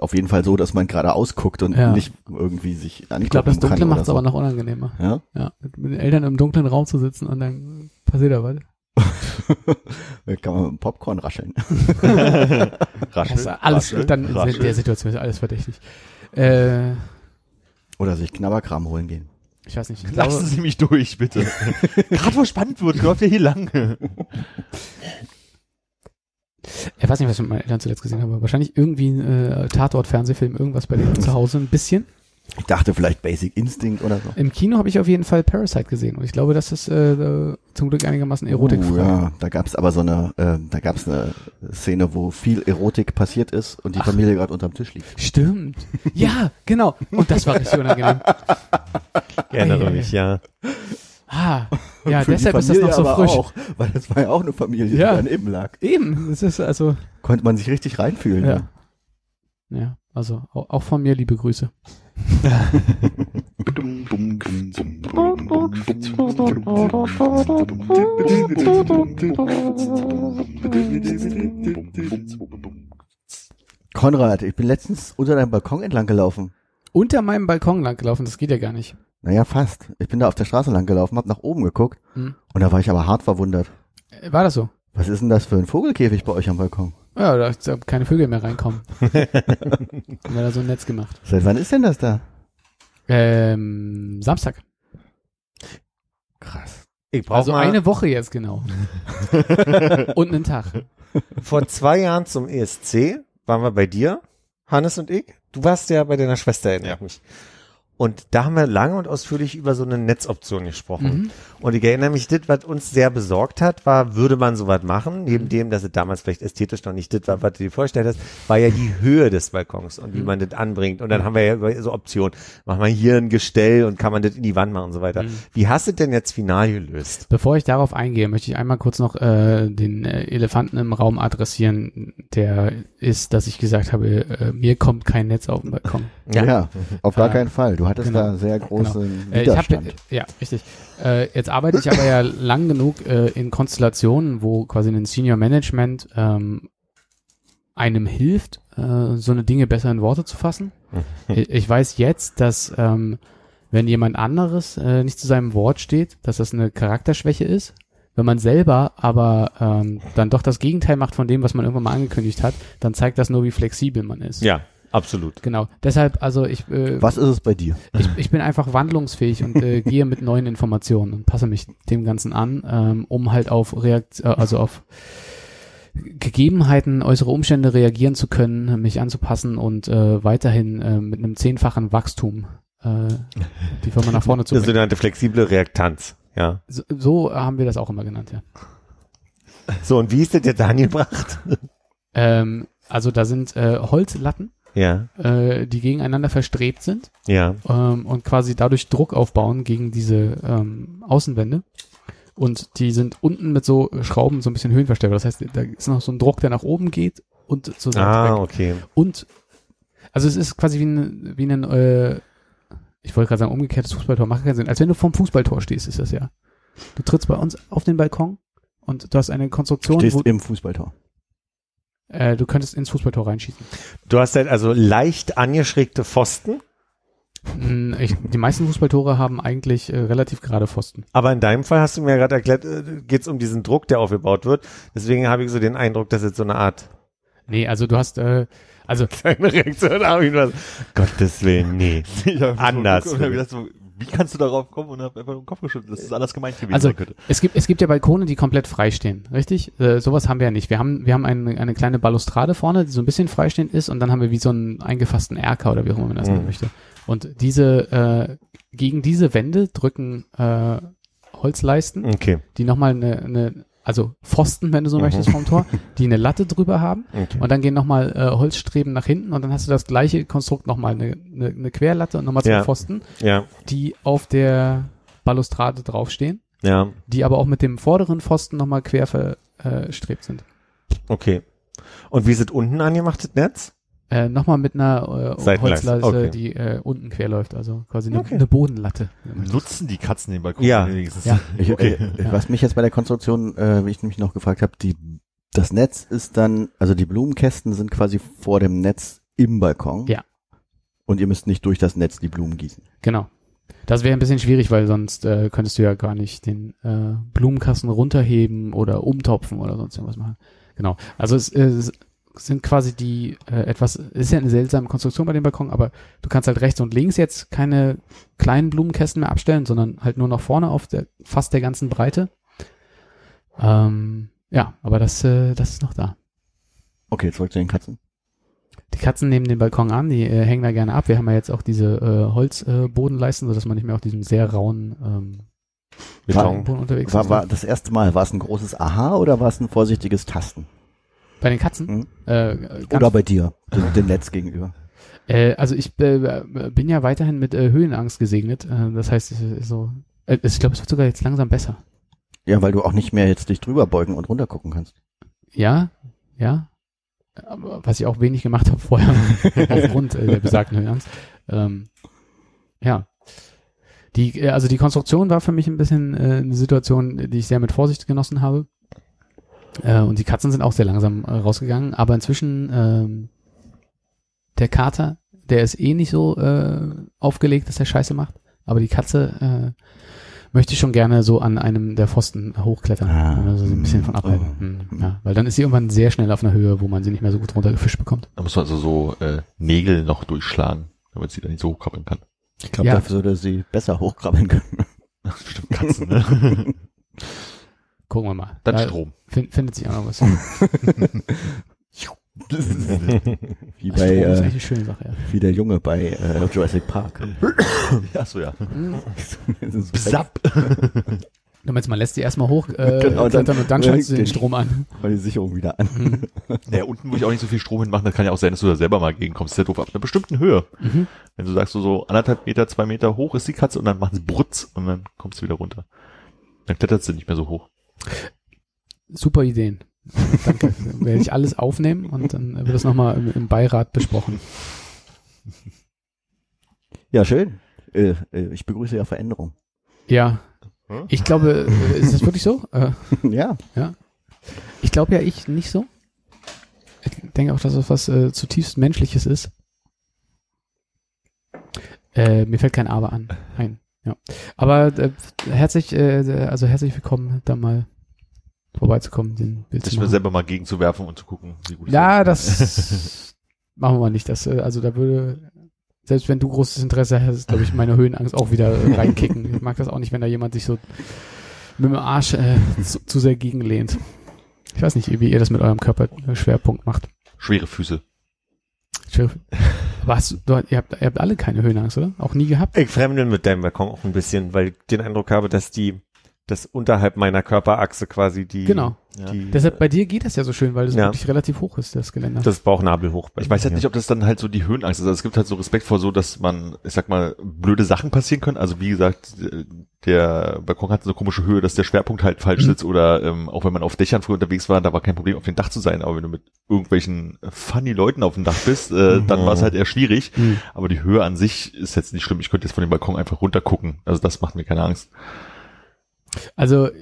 auf jeden Fall so, dass man gerade ausguckt und Ja. nicht irgendwie sich angucken Ich glaube, das Dunkle macht es oder aber noch unangenehmer. so. Ja? Ja, mit, den Eltern im dunklen Raum zu sitzen und dann passiert da was. [laughs] Da kann man mit dem Popcorn rascheln. [laughs] Raschel, Das ist alles, raschel, dann in der Situation ist alles verdächtig. Äh, Oder sich Knabberkram holen gehen. ich weiß nicht. Ich glaube, Lassen Sie mich durch, bitte. [laughs] Gerade wo spannend wird, läuft ja hier lang. Ich weiß nicht, was ich mit meinen Eltern zuletzt gesehen habe. Wahrscheinlich irgendwie ein äh, Tatort-Fernsehfilm, irgendwas bei denen zu Hause, ein bisschen. Ich dachte vielleicht Basic Instinct oder so. Im Kino habe ich auf jeden Fall Parasite gesehen und ich glaube, das ist äh, zum Glück einigermaßen erotikfrei. Uh, ja, da gab's aber so eine, äh, da gab's eine Szene, wo viel Erotik passiert ist und die Ach. Familie gerade unterm Tisch liegt. Stimmt. Ja, genau. Und das war richtig unangenehm. [laughs] Ich erinnere mich, ja. Ah, [laughs] ja, deshalb ist das noch so aber frisch. Auch, weil das war ja auch eine Familie, Ja. die daneben lag. Eben, das ist also, Konnte man sich richtig reinfühlen. ja. Ja, also auch, auch von mir liebe Grüße. Konrad, ich bin letztens unter deinem Balkon entlang gelaufen. Unter meinem Balkon lang gelaufen, das geht ja gar nicht. Naja, fast. Ich bin da auf der Straße lang gelaufen, hab nach oben geguckt Hm. und da war ich aber hart verwundert. Äh, War das so? Was ist denn das für ein Vogelkäfig bei euch am Balkon? Ja, da keine Vögel mehr reinkommen. [laughs] Haben wir da so ein Netz gemacht. Seit wann ist denn das da? Ähm, Samstag. Krass. Ich brauche Also mal eine Woche jetzt genau. [laughs] Und einen Tag. vor zwei Jahren zum ESC waren wir bei dir, Hannes und ich. Du warst ja bei deiner Schwester, erinnere ich mich. Und da haben wir lange und ausführlich über so eine Netzoption gesprochen. Mhm. Und ich erinnere mich, das, was uns sehr besorgt hat, war, würde man sowas machen, neben dem, dass es damals vielleicht ästhetisch noch nicht das war, was du dir vorgestellt hast, war ja die Höhe des Balkons und wie man das anbringt. Und dann haben wir ja über- so Optionen. Machen wir hier ein Gestell und kann man das in die Wand machen und so weiter. Wie hast du denn jetzt final gelöst? Bevor ich darauf eingehe, möchte ich einmal kurz noch äh, den äh, Elefanten im Raum adressieren, der ist, dass ich gesagt habe, äh, mir kommt kein Netz auf den Balkon. Ja, auf gar Äh, keinen Fall. Du hattest genau. da sehr großen Äh, ich hab, Widerstand. ja, richtig. Äh, jetzt arbeite ich aber ja [laughs] lang genug äh, in Konstellationen, wo quasi ein Senior Management ähm, einem hilft, äh, so eine Dinge besser in Worte zu fassen. [laughs] ich, ich weiß jetzt, dass ähm, wenn jemand anderes äh, nicht zu seinem Wort steht, dass das eine Charakterschwäche ist. Wenn man selber aber ähm, dann doch das Gegenteil macht von dem, was man irgendwann mal angekündigt hat, dann zeigt das nur, wie flexibel man ist. Ja, absolut. Genau. Deshalb, also ich äh, Was ist es bei dir? ich, ich bin einfach wandlungsfähig und äh, gehe mit neuen Informationen und passe mich dem Ganzen an, ähm, um halt auf Reakt äh, also auf Gegebenheiten, äußere Umstände reagieren zu können, mich anzupassen und äh, weiterhin äh, mit einem zehnfachen Wachstum äh, die Firma nach vorne zu [laughs] Das bringen. sogenannte flexible Reaktanz. Ja. So, so haben wir das auch immer genannt, ja. So, und wie ist das jetzt angebracht? Ähm, also da sind äh, Holzlatten, Ja, äh, die gegeneinander verstrebt sind. ja. ähm, und quasi dadurch Druck aufbauen gegen diese ähm, Außenwände. Und die sind unten mit so Schrauben so ein bisschen höhenverstellbar. Das heißt, da ist noch so ein Druck, der nach oben geht und zur Seite Ah, weg. okay. Und also es ist quasi wie ein, wie ein äh, ich wollte gerade sagen, umgekehrtes Fußballtor macht keinen Sinn. Als wenn du vorm Fußballtor stehst, ist das ja. Du trittst bei uns auf den Balkon und du hast eine Konstruktion, Stehst wo im Fußballtor. Äh, du könntest ins Fußballtor reinschießen. Du hast halt also leicht angeschrägte Pfosten, Mm, Ich, die meisten Fußballtore haben eigentlich äh, relativ gerade Pfosten. aber in deinem Fall hast du mir gerade erklärt, geht es um diesen Druck, der aufgebaut wird. Deswegen habe ich so den Eindruck, dass jetzt so eine Art Nee, also du hast, äh, also [laughs] eine Reaktion habe ich nur so, Gottes Willen, nee. [laughs] Ich hab so Anders. geguckt und hab gedacht, so, wie kannst du darauf kommen und hab einfach nur den Kopf geschüttelt, dass das alles gemeint gewesen Also sein könnte. es gibt es gibt ja Balkone, die komplett freistehen, richtig? Äh, sowas haben wir ja nicht. Wir haben wir haben eine, eine kleine Balustrade vorne, die so ein bisschen freistehend ist, und dann haben wir wie so einen eingefassten Erker oder wie auch immer man das nennen Mhm. möchte. Und diese äh, gegen diese Wände drücken äh, Holzleisten, Okay, die nochmal eine, eine also Pfosten, wenn du so Mhm. möchtest, vom Tor, [laughs] die eine Latte drüber haben. okay. Und dann gehen nochmal äh, Holzstreben nach hinten und dann hast du das gleiche Konstrukt nochmal, eine, eine, eine Querlatte und nochmal zwei Ja. Pfosten, Ja, die auf der Balustrade draufstehen ja, die aber auch mit dem vorderen Pfosten nochmal quer verstrebt sind. okay. Und wie es unten angemacht, das Netz? Äh, nochmal mit einer äh, Holzleiste, okay. die äh, unten quer läuft, also quasi eine, Okay. eine Bodenlatte. Nutzen die Katzen den Balkon Ja. wenigstens? Ja. Ich, Okay. äh, Was mich jetzt bei der Konstruktion, äh, wie ich mich noch gefragt habe, die das Netz ist dann, also die Blumenkästen sind quasi vor dem Netz im Balkon. Ja. Und ihr müsst nicht durch das Netz die Blumen gießen. Genau. Das wäre ein bisschen schwierig, weil sonst äh, könntest du ja gar nicht den äh, Blumenkasten runterheben oder umtopfen oder sonst irgendwas machen. Genau. Also es, äh, es sind quasi die äh, etwas, es ist ja eine seltsame Konstruktion bei dem Balkon, aber du kannst halt rechts und links jetzt keine kleinen Blumenkästen mehr abstellen, sondern halt nur noch vorne auf der fast der ganzen Breite. Ähm, ja, aber das, äh, das ist noch da. Okay, zurück zu den Katzen. Die Katzen nehmen den Balkon an, die äh, hängen da gerne ab. Wir haben ja jetzt auch diese äh, Holzbodenleisten, äh, sodass man nicht mehr auf diesem sehr rauen ähm, Beton. Unterwegs War, ist. war das erste Mal, war es ein großes Aha oder war es ein vorsichtiges Tasten? Bei den Katzen? Mhm. Äh, ganz Oder bei dir, dem, dem Netz gegenüber? Äh, also ich äh, bin ja weiterhin mit äh, Höhenangst gesegnet. Äh, das heißt, äh, so, äh, ich glaube, es wird sogar jetzt langsam besser. Ja, weil du auch nicht mehr jetzt dich drüber beugen und runter gucken kannst. Ja, ja. Aber was ich auch wenig gemacht habe vorher, [laughs] aufgrund äh, der besagten Höhenangst. Ähm, ja. Die, äh, also die Konstruktion war für mich ein bisschen äh, eine Situation, die ich sehr mit Vorsicht genossen habe. Äh, und die Katzen sind auch sehr langsam äh, rausgegangen. Aber inzwischen ähm, der Kater, der ist eh nicht so äh, aufgelegt, dass er Scheiße macht. Aber die Katze äh, möchte ich schon gerne so an einem der Pfosten hochklettern. Ah. Also so ein bisschen von abhalten. Hm, ja, weil dann ist sie irgendwann sehr schnell auf einer Höhe, wo man sie nicht mehr so gut runtergefischt bekommt. Da muss man also so äh, Nägel noch durchschlagen, damit sie dann nicht so hochkrabbeln kann. Ich glaube, Ja. dafür würde sie besser hochkrabbeln können. [laughs] Stimmt, Katzen, ne? [laughs] Gucken wir mal. Dann Da Strom. Fin- findet sich auch noch was. [laughs] [laughs] Wie Das bei, ist äh, eigentlich eine schöne Sache, ja. wie der Junge bei äh, Jurassic Park. Ja, [clears throat] so ja. [laughs] Bzapp. Du meinst, man lässt sie erstmal hoch äh, Genau, dann- klettern und dann schaltest du den den- Strom an. Weil die Sicherung wieder an. Mhm. Naja, unten würde ich auch nicht so viel Strom hinmachen. Das kann ja auch sein, dass du da selber mal gegenkommst. Das ist ja doof. Ab einer bestimmten Höhe. Mhm. Wenn du sagst, so, so anderthalb Meter, zwei Meter hoch ist die Katze und dann macht sie Brutz und dann kommst du wieder runter. Dann klettert sie nicht mehr so hoch. Super Ideen. Danke. [laughs] Werde ich alles aufnehmen und dann wird das nochmal im, im Beirat besprochen. Ja, schön. Äh, äh, ich begrüße ja Veränderung. Ja. Hm? Ich glaube, äh, ist das wirklich so? Äh, [laughs] ja. ich glaube ja, ich nicht so. Ich denke auch, dass das was äh, zutiefst Menschliches ist. Äh, mir fällt kein Aber an. Ein. Ja. Aber äh, herzlich, äh, also herzlich willkommen, da mal vorbeizukommen, den Bild zu Sich mir machen. selber mal gegenzuwerfen und zu gucken, wie gut Ja, das [laughs] machen wir mal nicht. Das, äh, also da würde, selbst wenn du großes Interesse hast, glaube ich, meine Höhenangst auch wieder äh, [laughs] reinkicken. Ich mag das auch nicht, wenn da jemand sich so mit dem Arsch äh, zu, zu sehr gegenlehnt. Ich weiß nicht, wie ihr das mit eurem Körperschwerpunkt macht. Schwere Füße. Sheriff. Aber hast du, ihr, habt, ihr habt alle keine Höhenangst, oder? Auch nie gehabt? Ich fremdel mit deinem Balkon auch ein bisschen, weil ich den Eindruck habe, dass die, das unterhalb meiner Körperachse quasi die, Genau. Ja. die Deshalb bei dir geht das ja so schön, weil das Ja. wirklich relativ hoch ist, das Geländer. das Bauchnabel hoch. Ich weiß halt ja. nicht, ob das dann halt so die Höhenangst ist. Also es gibt halt so Respekt vor so, dass man, ich sag mal, blöde Sachen passieren können. Also wie gesagt, der Balkon hat so eine komische Höhe, dass der Schwerpunkt halt falsch Mhm. sitzt oder ähm, auch wenn man auf Dächern früher unterwegs war, da war kein Problem auf dem Dach zu sein. Aber wenn du mit irgendwelchen funny Leuten auf dem Dach bist, äh, dann Mhm. war es halt eher schwierig. Mhm. Aber die Höhe an sich ist jetzt nicht schlimm. Ich könnte jetzt von dem Balkon einfach runter gucken. Also das macht mir keine Angst. Also äh,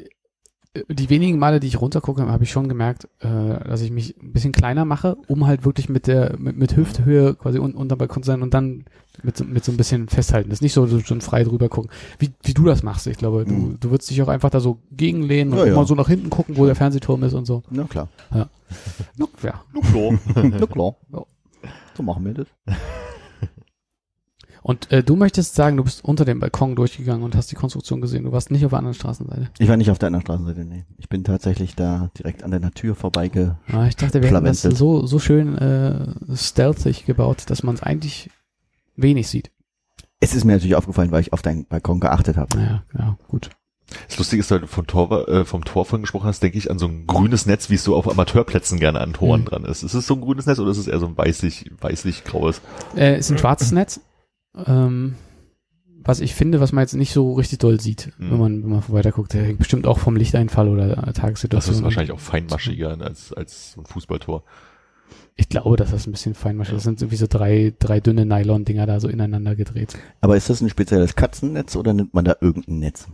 die wenigen Male, die ich runtergucke, habe ich schon gemerkt, äh, dass ich mich ein bisschen kleiner mache, um halt wirklich mit der mit, mit Hüfthöhe quasi un, unter Balkon zu sein und dann mit so, mit so ein bisschen festhalten. Das ist nicht so, so schon frei drüber gucken, wie, wie du das machst. Ich glaube, du, Mhm. du würdest dich auch einfach da so gegenlehnen und Ja, ja. mal so nach hinten gucken, wo der Fernsehturm ist und so. Na klar. Ja. [laughs] [laughs] Na klar. Ja. So machen wir das. [laughs] Und äh, du möchtest sagen, du bist unter dem Balkon durchgegangen und hast die Konstruktion gesehen. Du warst nicht auf der anderen Straßenseite. Ich war nicht auf der anderen Straßenseite, nee. Ich bin tatsächlich da direkt an deiner Tür vorbeige. Ah, ich dachte, wir hätten das so, so schön äh, stealthig gebaut, dass man es eigentlich wenig sieht. Es ist mir natürlich aufgefallen, weil ich auf deinen Balkon geachtet habe. Naja, ja, gut. Das Lustige ist, weil du vom Tor, äh, vom Tor vorhin gesprochen hast, denke ich an so ein grünes Netz, wie es so auf Amateurplätzen gerne an Toren Mhm. dran ist. Ist es so ein grünes Netz oder ist es eher so ein weißlich, weißlich graues? Äh, ist ein schwarzes Netz, ähm, was ich finde, was man jetzt nicht so richtig doll sieht, Mhm. wenn man wenn man weiter guckt. Der hängt bestimmt auch vom Lichteinfall oder äh, Das Tagessituation. ist wahrscheinlich auch feinmaschiger als, als so ein Fußballtor. Ich glaube, dass das ein bisschen feinmaschig ist. Das sind irgendwie so drei, drei dünne Nylon-Dinger da so ineinander gedreht. Aber ist das ein spezielles Katzennetz oder nimmt man da irgendein Netz?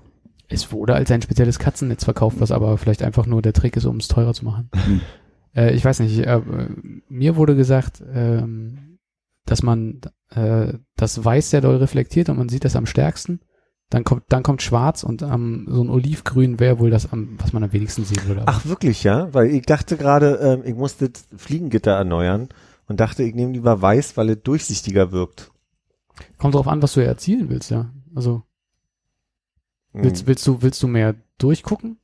Es wurde als ein spezielles Katzennetz verkauft, was aber vielleicht einfach nur der Trick ist, um es teurer zu machen. Hm. Äh, ich weiß nicht, äh, mir wurde gesagt, ähm, dass man äh, das Weiß sehr doll reflektiert und man sieht das am stärksten. Dann kommt, dann kommt Schwarz und ähm, so ein Olivgrün wäre wohl das, am, was man am wenigsten sehen würde. Ach, wirklich, ja? Weil ich dachte gerade, ähm, ich musste Fliegengitter erneuern und dachte, ich nehme lieber weiß, weil es durchsichtiger wirkt. Kommt drauf an, was du erzielen willst, ja. Also willst, willst du, willst du mehr durchgucken?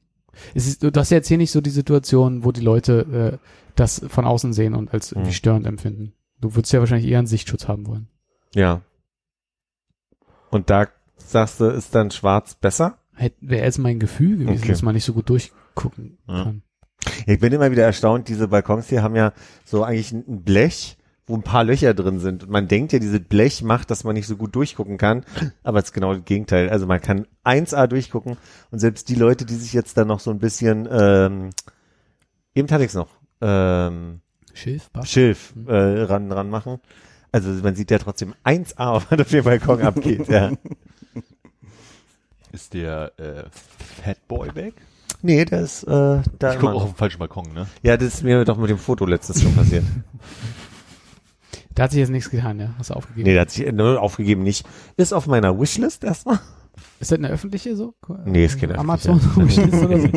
Es ist, du hast ja jetzt hier nicht so die Situation, wo die Leute äh, das von außen sehen und als irgendwie Hm. störend empfinden. Du würdest ja wahrscheinlich eher einen Sichtschutz haben wollen. Ja. Und da sagst du, ist dann schwarz besser? Wäre jetzt mein Gefühl gewesen, Okay. dass man nicht so gut durchgucken Ja. kann. Ich bin immer wieder erstaunt, diese Balkons hier haben ja so eigentlich ein Blech, wo ein paar Löcher drin sind. Und man denkt ja, dieses Blech macht, dass man nicht so gut durchgucken kann, aber es ist genau das Gegenteil. Also man kann 1A durchgucken und selbst die Leute, die sich jetzt dann noch so ein bisschen, ähm, eben hatte ich's noch, ähm, Schilf? Schilf äh, ran, ran machen. Also man sieht ja trotzdem 1A, was [laughs] auf dem Balkon abgeht. Ja. Ist der äh, Fatboy weg? Nee, der ist äh, da Ich gucke auch auf den falschen Balkon, ne? Ja, das ist mir doch mit dem Foto letztes schon passiert. [laughs] Da hat sich jetzt nichts getan, ja? Hast du aufgegeben? nee, der hat sich nur aufgegeben nicht. Ist auf meiner Wishlist erstmal. Ist das eine öffentliche so? Nee, ist keine Amazon öffentliche. [laughs] Wishlist oder so?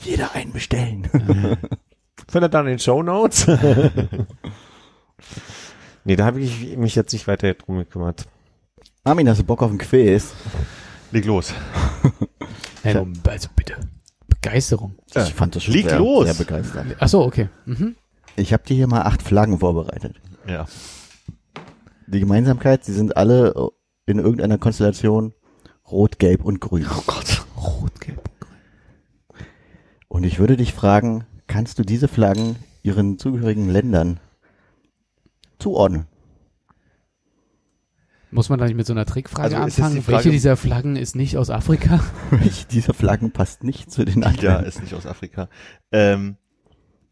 Jeder einen bestellen. Findet dann in den Show Notes. Nee, da habe ich mich jetzt nicht weiter drum gekümmert. Armin, hast du Bock auf ein Quiz? Leg los. [laughs] Nein, also bitte. Begeisterung. Ich fand das schon Leg sehr, los. sehr begeistert. Ach so, okay. Mhm. Ich habe dir hier mal acht Flaggen vorbereitet. Ja. Die Gemeinsamkeit, sie sind alle in irgendeiner Konstellation rot, gelb und grün. Oh Gott. Rot, gelb. Und ich würde dich fragen, kannst du diese Flaggen ihren zugehörigen Ländern zuordnen? Muss man da nicht mit so einer Trickfrage Also anfangen? die Frage- Welche dieser Flaggen ist nicht aus Afrika? [laughs] Welche dieser Flaggen passt nicht zu den Ja, anderen? ist nicht aus Afrika. Ähm,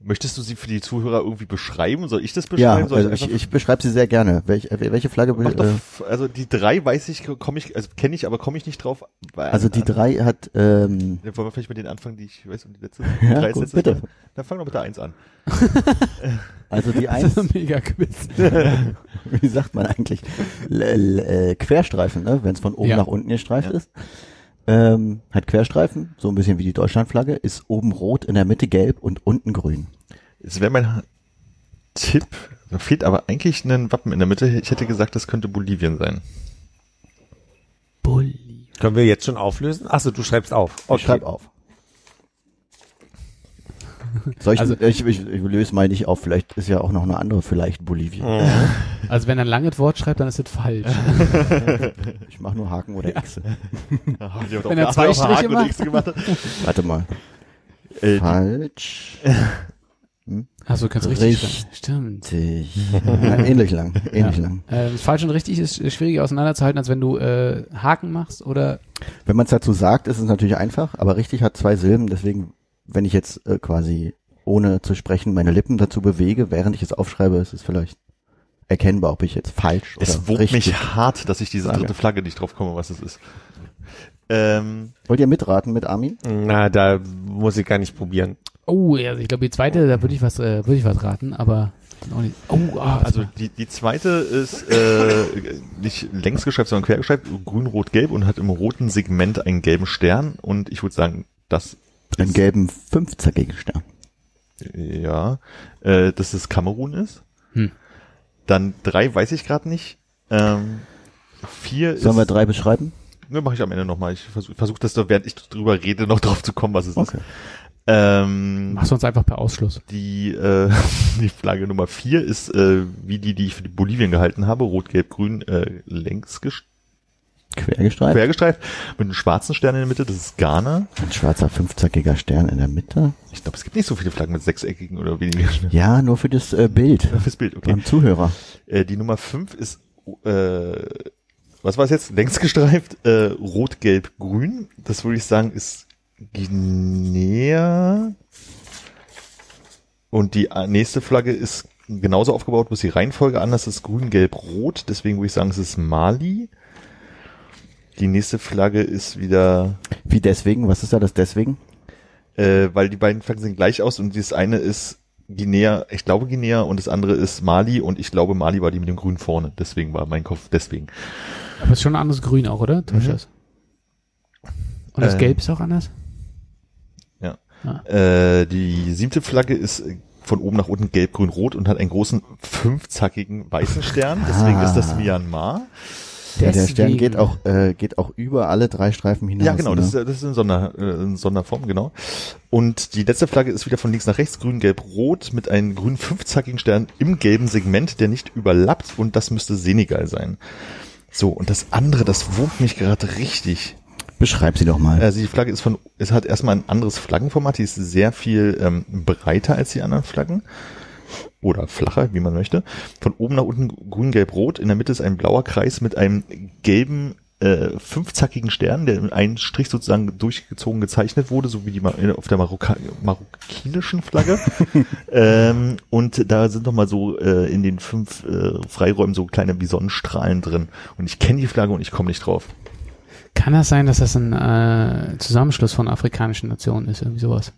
möchtest du sie für die Zuhörer irgendwie beschreiben? Soll ich das Ja, beschreiben? Soll also ich, einfach- ich beschreibe sie sehr gerne. Welche, äh, welche Flagge? Mach doch, Äh, also die drei weiß ich, komme ich, also kenne ich, aber komme ich nicht drauf. Also die drei hat, ähm, Ja, Wollen wir vielleicht mit denen anfangen, die ich weiß, um die letzte [laughs] Ja, drei gut, Sätze- bitte. Dann fang doch mit der eins an. [laughs] also die [laughs] Das eins, ist ein mega Quiz. wie sagt man eigentlich? L L äh, Querstreifen, ne? wenn es von oben Ja. nach unten gestreift Ja. ist. Ähm, hat Querstreifen, so ein bisschen wie die Deutschlandflagge, ist oben rot, in der Mitte gelb und unten grün. Es wäre mein Tipp, da fehlt aber eigentlich ein Wappen in der Mitte. Ich hätte gesagt, das könnte Bolivien sein. Bulli. Können wir jetzt schon auflösen? Achso, du schreibst auf. Ich schreib auf. Soll ich, Also- ich, ich, ich löse mal nicht auf, vielleicht ist ja auch noch eine andere, vielleicht Bolivien. [laughs] Also wenn er ein langes Wort schreibt, dann ist das falsch. [laughs] Ich mache nur Haken oder X. [laughs] Wenn er zwei Striche macht. gemacht hat. Warte mal. Äh, Falsch. Achso, du kannst richtig Richtig. Stimmt. Ja, ähnlich lang. Ähnlich Ja. lang. Ähm, falsch und richtig ist äh, schwieriger auseinanderzuhalten, als wenn du äh, Haken machst oder Wenn man es dazu sagt, ist es natürlich einfach, aber richtig hat zwei Silben, deswegen, wenn ich jetzt äh, quasi ohne zu sprechen meine Lippen dazu bewege, während ich es aufschreibe, ist es vielleicht erkennbar, ob ich jetzt falsch oder es wog mich hart, dass ich diese dritte Flagge nicht drauf komme, was es ist. Ähm, Wollt ihr mitraten mit Armin? Na, da muss ich gar nicht probieren. Oh, ja, ich glaube die zweite, da würde ich was, äh, würde ich was raten, aber auch nicht. Oh, ah, also die, die zweite ist äh, nicht längs geschreibt, sondern quer geschreibt, grün, rot, gelb und hat im roten Segment einen gelben Stern und ich würde sagen, das Einen gelben fünfzackigen Stern. ja, äh, dass es Kamerun ist. Hm. Dann drei weiß ich gerade nicht. Ähm, vier Sollen ist, wir drei beschreiben? Ne, mache ich am Ende nochmal. Ich versuche versuch das doch, während ich drüber rede, noch drauf zu kommen, was es Okay. ist. Ähm, machst du uns einfach per Ausschluss. die, äh, [laughs] die Flagge Nummer vier ist äh, wie die, die ich für die Bolivien gehalten habe, rot, gelb, grün, äh, längs gest- Quergestreift. quer gestreift, mit einem schwarzen Stern in der Mitte, das ist Ghana. Ein schwarzer fünfzackiger Stern in der Mitte. Ich glaube, es gibt nicht so viele Flaggen mit sechseckigen oder weniger. Ja, nur für das äh, Bild. Fürs Bild, okay. Beim Zuhörer. Äh, die Nummer fünf ist, äh, was war es jetzt? Längs gestreift, äh, rot, gelb, grün. Das würde ich sagen, ist Guinea. Und die äh, nächste Flagge ist genauso aufgebaut, bloß die Reihenfolge anders ist grün, gelb, rot. Deswegen würde ich sagen, es ist Mali. Die nächste Flagge ist wieder, Wie deswegen? Was ist da das deswegen? äh, weil die beiden Flaggen sehen gleich aus und das eine ist Guinea, ich glaube Guinea und das andere ist Mali und ich glaube Mali war die mit dem Grün vorne. Deswegen war mein Kopf deswegen. Aber es ist schon ein anderes Grün auch, oder? Täuscht Mhm. das? Und das Äh, Gelb ist auch anders? Äh, die siebte Flagge ist von oben nach unten gelb, grün, rot und hat einen großen fünfzackigen weißen Stern. Deswegen Ah. ist das Myanmar. Ja, der Stern geht auch, äh, geht auch über alle drei Streifen hinaus. Ja, genau, ne? das, ist, das ist in, Sonder, äh, in Sonderform, genau. Und die letzte Flagge ist wieder von links nach rechts, grün, gelb, rot, mit einem grünen fünfzackigen Stern im gelben Segment, der nicht überlappt und das müsste Senegal sein. So, und das andere, das wurmt mich gerade richtig. Beschreib sie doch mal. Also die Flagge ist von, es hat erstmal ein anderes Flaggenformat, die ist sehr viel ähm, breiter als die anderen Flaggen. Oder flacher, wie man möchte. Von oben nach unten grün, gelb, rot. In der Mitte ist ein blauer Kreis mit einem gelben, äh, fünfzackigen Stern, der in einen Strich sozusagen durchgezogen gezeichnet wurde, so wie die Ma- auf der Marokka marokkinischen Flagge. [laughs] ähm, und da sind nochmal so äh, in den fünf äh, Freiräumen so kleine wie Sonnenstrahlen drin. Und ich kenne die Flagge und ich komme nicht drauf. Kann das sein, dass das ein äh, Zusammenschluss von afrikanischen Nationen ist, irgendwie sowas?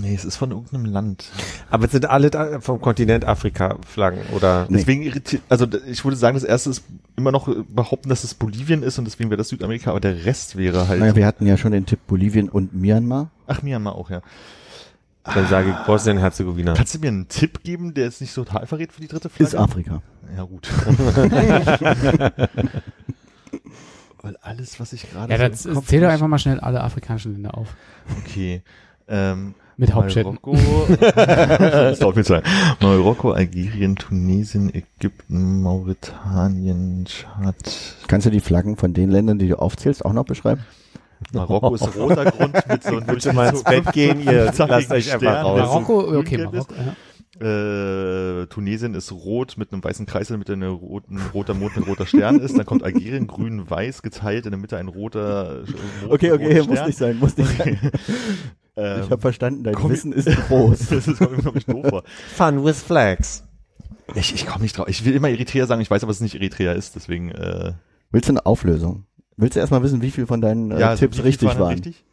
Nee, es ist von irgendeinem Land. Aber es sind alle da vom Kontinent Afrika Flaggen oder Nee. Deswegen irritiert, also ich würde sagen, das erste ist immer noch äh, behaupten, dass es Bolivien ist und deswegen wäre das Südamerika, aber der Rest wäre halt. naja, wir hatten ja schon den Tipp Bolivien und Myanmar. Ach, Myanmar auch, ja. dann sage ich Bosnien-Herzegowina. Kannst du mir einen Tipp geben, der jetzt nicht so total verrät für die dritte Flagge? Ist Afrika. Ja, gut. [laughs] Weil alles, was ich gerade Ja, so dann zähl doch einfach mal schnell alle afrikanischen Länder auf. Okay. Ähm, Mit Hauptstädten. Marokko. [laughs] Marokko, Algerien, Tunesien, Ägypten, Mauretanien, Tschad. Kannst du die Flaggen von den Ländern, die du aufzählst, auch noch beschreiben? Marokko ist roter Grund mit so [laughs] einem Bitte mal ins Bett gehen, ihr lasst euch einfach raus. Marokko, okay. Marokko, ja. Äh, Tunesien ist rot mit einem weißen Kreis in der Mitte ein roten, roter Mond mit roter Stern ist. Dann kommt Algerien grün, weiß geteilt, in der Mitte ein roter Mond mit rotem Stern. sein, muss nicht sein. [laughs] Ähm, Ich habe verstanden, dein Wissen ist groß. [laughs] das ist glaube ich doof. vor. Fun with Flags. Ich, ich komme nicht drauf. Ich will immer Eritrea sagen, ich weiß aber, dass es nicht Eritrea ist, deswegen äh, Willst du eine Auflösung? Willst du erstmal wissen, wie viel von deinen äh, ja, Tipps wie viel richtig denn waren? Richtig?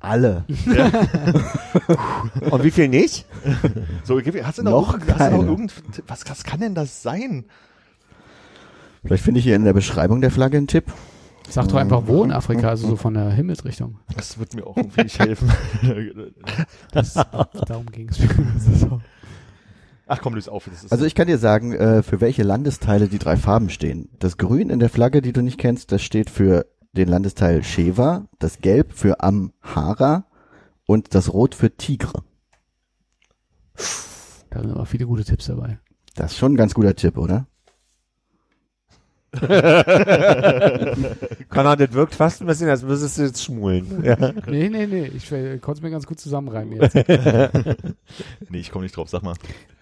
Alle. [laughs] Und wie viel nicht? [laughs] So, hast du Noch noch, irgend- hast du noch irgend, was, was kann denn das sein? Vielleicht finde ich hier in der Beschreibung der Flagge einen Tipp. Sag doch einfach wo in Afrika, also so von der Himmelsrichtung. Das wird mir auch irgendwie nicht helfen. [laughs] Das, darum ging es. Ach komm, löse auf. Das ist Also ich kann dir sagen, äh, für welche Landesteile die drei Farben stehen. Das Grün in der Flagge, die du nicht kennst, das steht für den Landesteil Sheva, das Gelb für Amhara und das Rot für Tigre. Da sind aber viele gute Tipps dabei. Das ist schon ein ganz guter Tipp, oder? [laughs] Konrad, das wirkt fast ein bisschen, als müsstest du jetzt schmulen. Ja. Nee, nee, nee, ich äh, konnte es mir ganz gut zusammenreimen jetzt. [laughs] nee, ich komme nicht drauf, sag mal.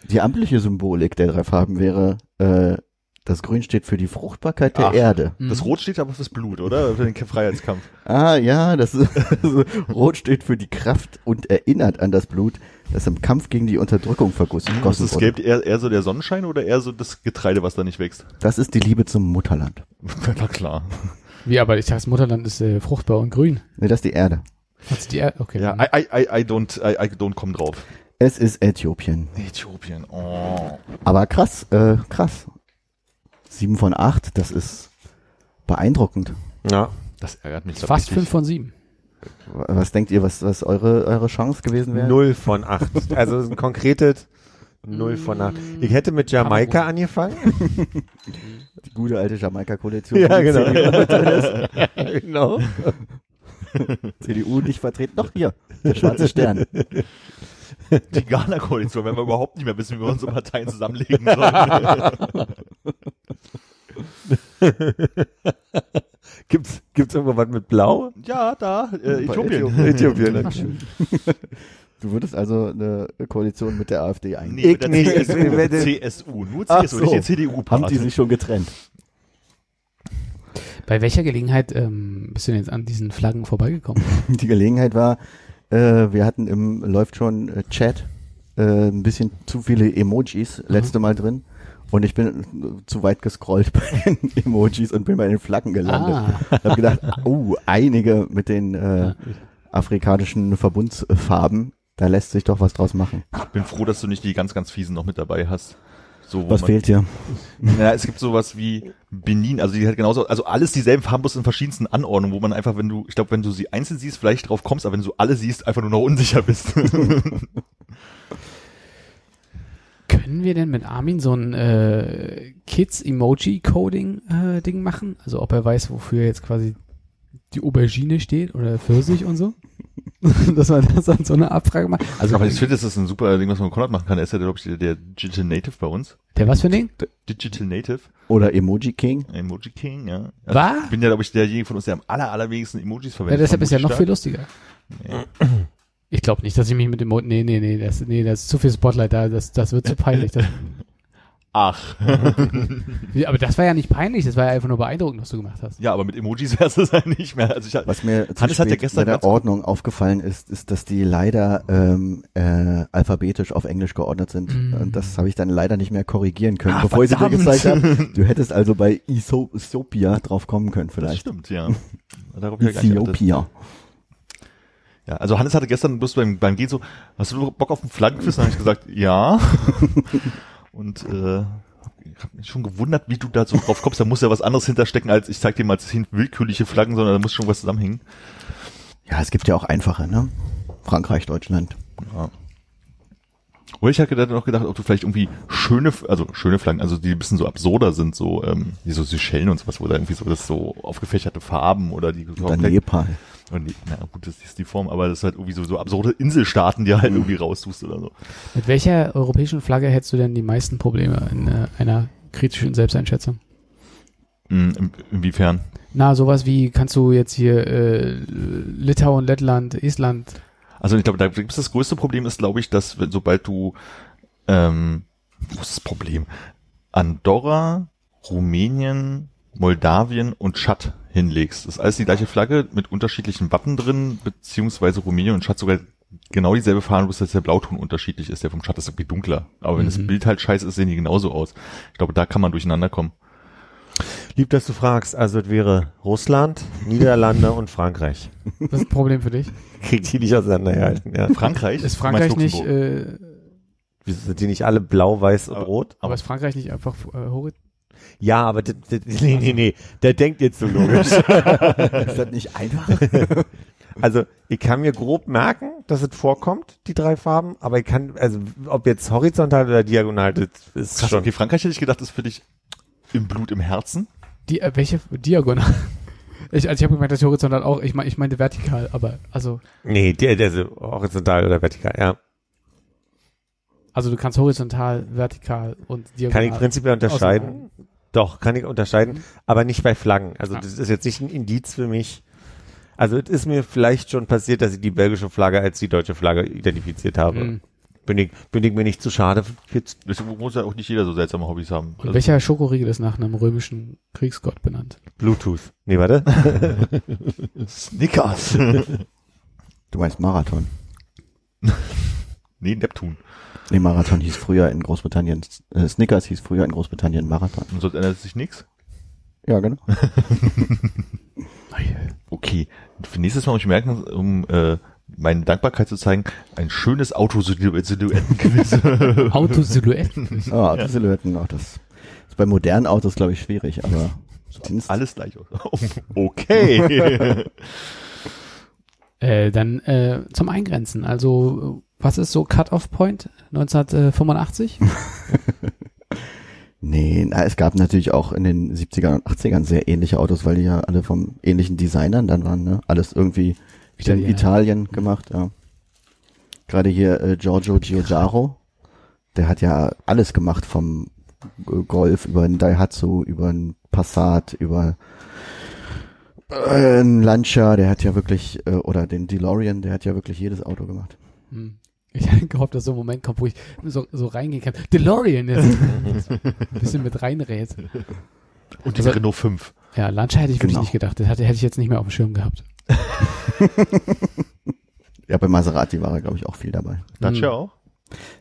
Die amtliche Symbolik der drei Farben wäre, äh, das Grün steht für die Fruchtbarkeit der Ach. Erde. Das Mhm. Rot steht aber fürs Blut, oder? Für den Freiheitskampf. Ah ja, das ist, [laughs] Rot steht für die Kraft und erinnert an das Blut, das im Kampf gegen die Unterdrückung vergossen Ist vergossen das wurde. Gelb eher, eher so der Sonnenschein oder eher so das Getreide, was da nicht wächst? Das ist die Liebe zum Mutterland. [laughs] Na klar. Wie, aber ich dachte, das Mutterland ist äh, fruchtbar und grün. Nee, das ist die Erde. Hat's die er okay. Ja, mhm. I, I, I, I don't, I, I don't come drauf. Es ist Äthiopien. Äthiopien, oh. Aber krass, äh, krass. Sieben von acht, das ist beeindruckend. ja. Das ärgert mich. Fast richtig. fünf von sieben. Was denkt ihr, was, was eure, eure Chance gewesen wäre? Null von acht. Also ein konkretes Null von acht. Ich hätte mit Jamaika angefangen. [laughs] Die gute alte Jamaika-Koalition. Ja, genau. [laughs] Genau. CDU nicht vertreten. Doch hier, der schwarze Stern. Die Ghana-Koalition, wenn wir überhaupt nicht mehr wissen, wie wir unsere Parteien zusammenlegen [laughs] sollen. Gibt's, gibt's irgendwo was mit Blau? ja, da, äh, Äthiopien. Äthiopien. Ach, schön. Du würdest also eine Koalition mit der AfD eingehen. Nee, mit der Ich nicht, CSU, werde- CSU. Nur Ach CSU, so. nicht die CDU-Part. Haben die sich schon getrennt? Bei welcher Gelegenheit ähm, bist du denn jetzt an diesen Flaggen vorbeigekommen? [laughs] Die Gelegenheit war, äh, wir hatten im läuft schon äh, Chat äh, ein bisschen zu viele Emojis letzte Mal drin und ich bin zu weit gescrollt bei den [laughs] Emojis und bin bei den Flaggen gelandet. Ah, Hab gedacht, oh, einige mit den äh, afrikanischen Verbundsfarben, da lässt sich doch was draus machen. bin froh, dass du nicht die ganz, ganz fiesen noch mit dabei hast. So, Was man, fehlt dir? Ja, es gibt sowas wie Benin, also die halt genauso, also alles dieselben Farben, bloß in verschiedensten Anordnungen, wo man einfach, wenn du, ich glaube, wenn du sie einzeln siehst, vielleicht drauf kommst, aber wenn du alle siehst, einfach nur noch unsicher bist. [laughs] können wir denn mit Armin so ein äh, Kids-Emoji-Coding-Ding machen? Also ob er weiß, wofür jetzt quasi die Aubergine steht oder Pfirsich und so? [laughs] Dass man das an so eine Abfrage macht. Also Aber ich finde, das ist ein super Ding, was man mit Konrad machen kann. Er ist ja, glaube ich, der, der Digital Native bei uns. der was für ein Ding? Digital Native, Oder Emoji King. Emoji King, ja. Was? Ich bin ja, glaube ich, derjenige von uns, der am aller, allerwenigsten Emojis Ja, verwendet. deshalb ist ja noch viel lustiger. stark. Ich glaube nicht, dass ich mich mit dem Mo nee, nee, nee, das, nee, das ist zu viel Spotlight da, das, das wird zu peinlich. Das, [laughs] Ach. [laughs] Aber das war ja nicht peinlich, das war ja einfach nur beeindruckend, was du gemacht hast. ja, aber mit Emojis [laughs] wär's es halt nicht mehr. Also ich, Was mir zu Hannes hat ja gestern bei der Ordnung aufgefallen ist, ist, dass die leider ähm, äh, alphabetisch auf Englisch geordnet sind. Mm. Und das habe ich dann leider nicht mehr korrigieren können, Ah, bevor ich sie dir verdammt. gezeigt habe. Du hättest also bei Ethiopia drauf kommen können das vielleicht. stimmt, ja. Ja. Ethiopia. Ja, also Hannes hatte gestern bloß beim, beim Gehen so, hast du Bock auf einen Flaggenquiz? Dann habe ich gesagt, ja. [laughs] Und äh, ich habe mich schon gewundert, wie du da so drauf kommst. Da muss ja was anderes hinterstecken, als ich zeig dir mal willkürliche Flaggen, sondern da muss schon was zusammenhängen. Ja, es gibt ja auch einfache, ne? Frankreich, Deutschland. Ja. Oder ich hatte dann noch gedacht, ob du vielleicht irgendwie schöne, also schöne Flaggen, also die ein bisschen so absurder sind, so ähm, wie so Seychellen und sowas, wo da irgendwie so das so aufgefächerte Farben oder die Oder Nepal. Und na gut, das ist die Form, aber das ist halt irgendwie so, so absurde Inselstaaten, die halt irgendwie raustust oder so. Mit welcher europäischen Flagge hättest du denn die meisten Probleme in äh, einer kritischen Selbsteinschätzung? Mhm, in, inwiefern? Na, sowas wie, kannst du jetzt hier äh, Litauen, Lettland, Estland, Also ich glaube, da gibt's das größte Problem ist, glaube ich, dass wenn, sobald du, ähm, wo ist das Problem? Andorra, Rumänien, Moldawien und Tschad hinlegst. Das ist alles die gleiche Flagge mit unterschiedlichen Wappen drin, beziehungsweise Rumänien und Tschad sogar genau dieselbe Farbe, bloß dass der Blauton unterschiedlich ist. Der vom Tschad ist irgendwie dunkler. Aber wenn das Mhm. Bild halt scheiße ist, sehen die genauso aus. Ich glaube, da kann man durcheinander kommen. Lieb, dass du fragst. Also es wäre Russland, Niederlande [laughs] und Frankreich. das ist ein Problem für dich. [laughs] Kriegt die nicht auseinandergehalten, ja. Frankreich? Ist Frankreich nicht, äh, Wieso sind die nicht alle blau, weiß und Aber- rot? aber ist Frankreich nicht einfach äh, horizont? Ja, aber nee, nee, nee, der denkt jetzt so logisch. [laughs] Ist das nicht einfach? [laughs] Also ich kann mir grob merken, dass es vorkommt, die drei Farben, aber ich kann, also ob jetzt horizontal oder diagonal, das ist Krass, schon. okay, Frankreich hätte ich gedacht, ist für dich im Blut, im Herzen. Die, äh, welche Diagonal? [laughs] Ich, also ich habe gemeint, dass horizontal auch, ich, mein, ich meinte vertikal, aber also, Nee, der, der so horizontal oder vertikal, ja. also du kannst horizontal, vertikal und diagonal. Kann ich prinzipiell unterscheiden. Doch, kann ich unterscheiden, aber nicht bei Flaggen. Also Ah. das ist jetzt nicht ein Indiz für mich. Also es ist mir vielleicht schon passiert, dass ich die belgische Flagge als die deutsche Flagge identifiziert habe. Mhm. Bin ich, bin ich mir nicht zu schade für. Deswegen muss ja auch nicht jeder so seltsame Hobbys haben. Und welcher Schokoriegel ist nach einem römischen Kriegsgott benannt? Bluetooth. Nee, warte. [laughs] Snickers. [laughs] Du meinst Marathon. nee, Neptun. Nee, Marathon hieß früher in Großbritannien, äh, Snickers hieß früher in Großbritannien Marathon. Und sonst ändert sich nichts. Ja, genau. [laughs] Okay. Für nächstes Mal muss ich merken, um äh, meine Dankbarkeit zu zeigen, ein schönes Autosilhouettenquiz. [laughs] [laughs] Autosilhouetten. Ah, die Silhouetten, auch das ist bei modernen Autos, glaube ich, schwierig, aber sonst Alles gleich aus. Okay. Äh, dann äh, zum Eingrenzen. Also, was ist so Cut-Off-Point 1985? [laughs] Nee, na, es gab natürlich auch in den 70ern und 80ern sehr ähnliche Autos, weil die ja alle vom ähnlichen Designern dann waren, ne? Alles irgendwie in Italiener. Italien gemacht, ja. Gerade hier äh, Giorgio Giugiaro, der hat ja alles gemacht vom äh, Golf über einen Daihatsu, über einen Passat, über äh, einen Lancia, der hat ja wirklich, äh, oder den DeLorean, der hat ja wirklich jedes Auto gemacht. Hm. Ich hatte gehofft, dass so ein Moment kommt, wo ich so, so reingehen kann. DeLorean jetzt. [laughs] ein bisschen mit reinrät. Und diese Also- Renault 5. Ja, Lancia hätte ich wirklich Genau. nicht gedacht. Das hatte, hätte ich jetzt nicht mehr auf dem Schirm gehabt. [laughs] Ja, bei Maserati war er, glaube ich, auch viel dabei. Dacia Hm. auch?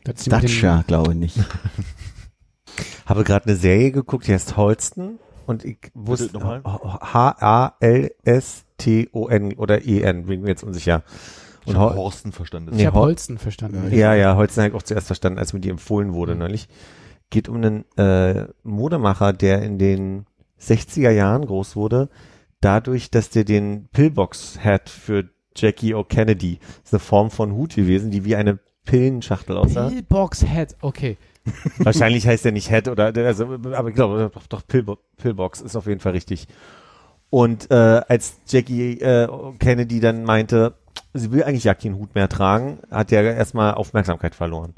Dem- Dacia, glaube ich nicht. [laughs] Habe gerade eine Serie geguckt, die heißt Holston und ich wusste nochmal? H-A-L-S-T-O-N oder E-N, bin mir jetzt unsicher. Ich Und habe Hol- Horsten verstanden. Ich Nee, habe Hol- Holsten verstanden. Ja, ja, Holsten habe ich auch zuerst verstanden, als mir die empfohlen wurde neulich. Geht um einen äh, Modemacher, der in den 60er Jahren groß wurde, dadurch, dass der den Pillbox hat für Jackie O'Kennedy. Das ist eine Form von Hut gewesen, die wie eine Pillenschachtel aussah. Pillbox Head, okay. [laughs] Wahrscheinlich heißt er nicht Head oder, also, aber ich glaube, doch, doch Pillbo Pillbox ist auf jeden Fall richtig. Und äh, als Jackie äh, Kennedy dann meinte, sie will eigentlich ja keinen Hut mehr tragen, hat er erstmal Aufmerksamkeit verloren.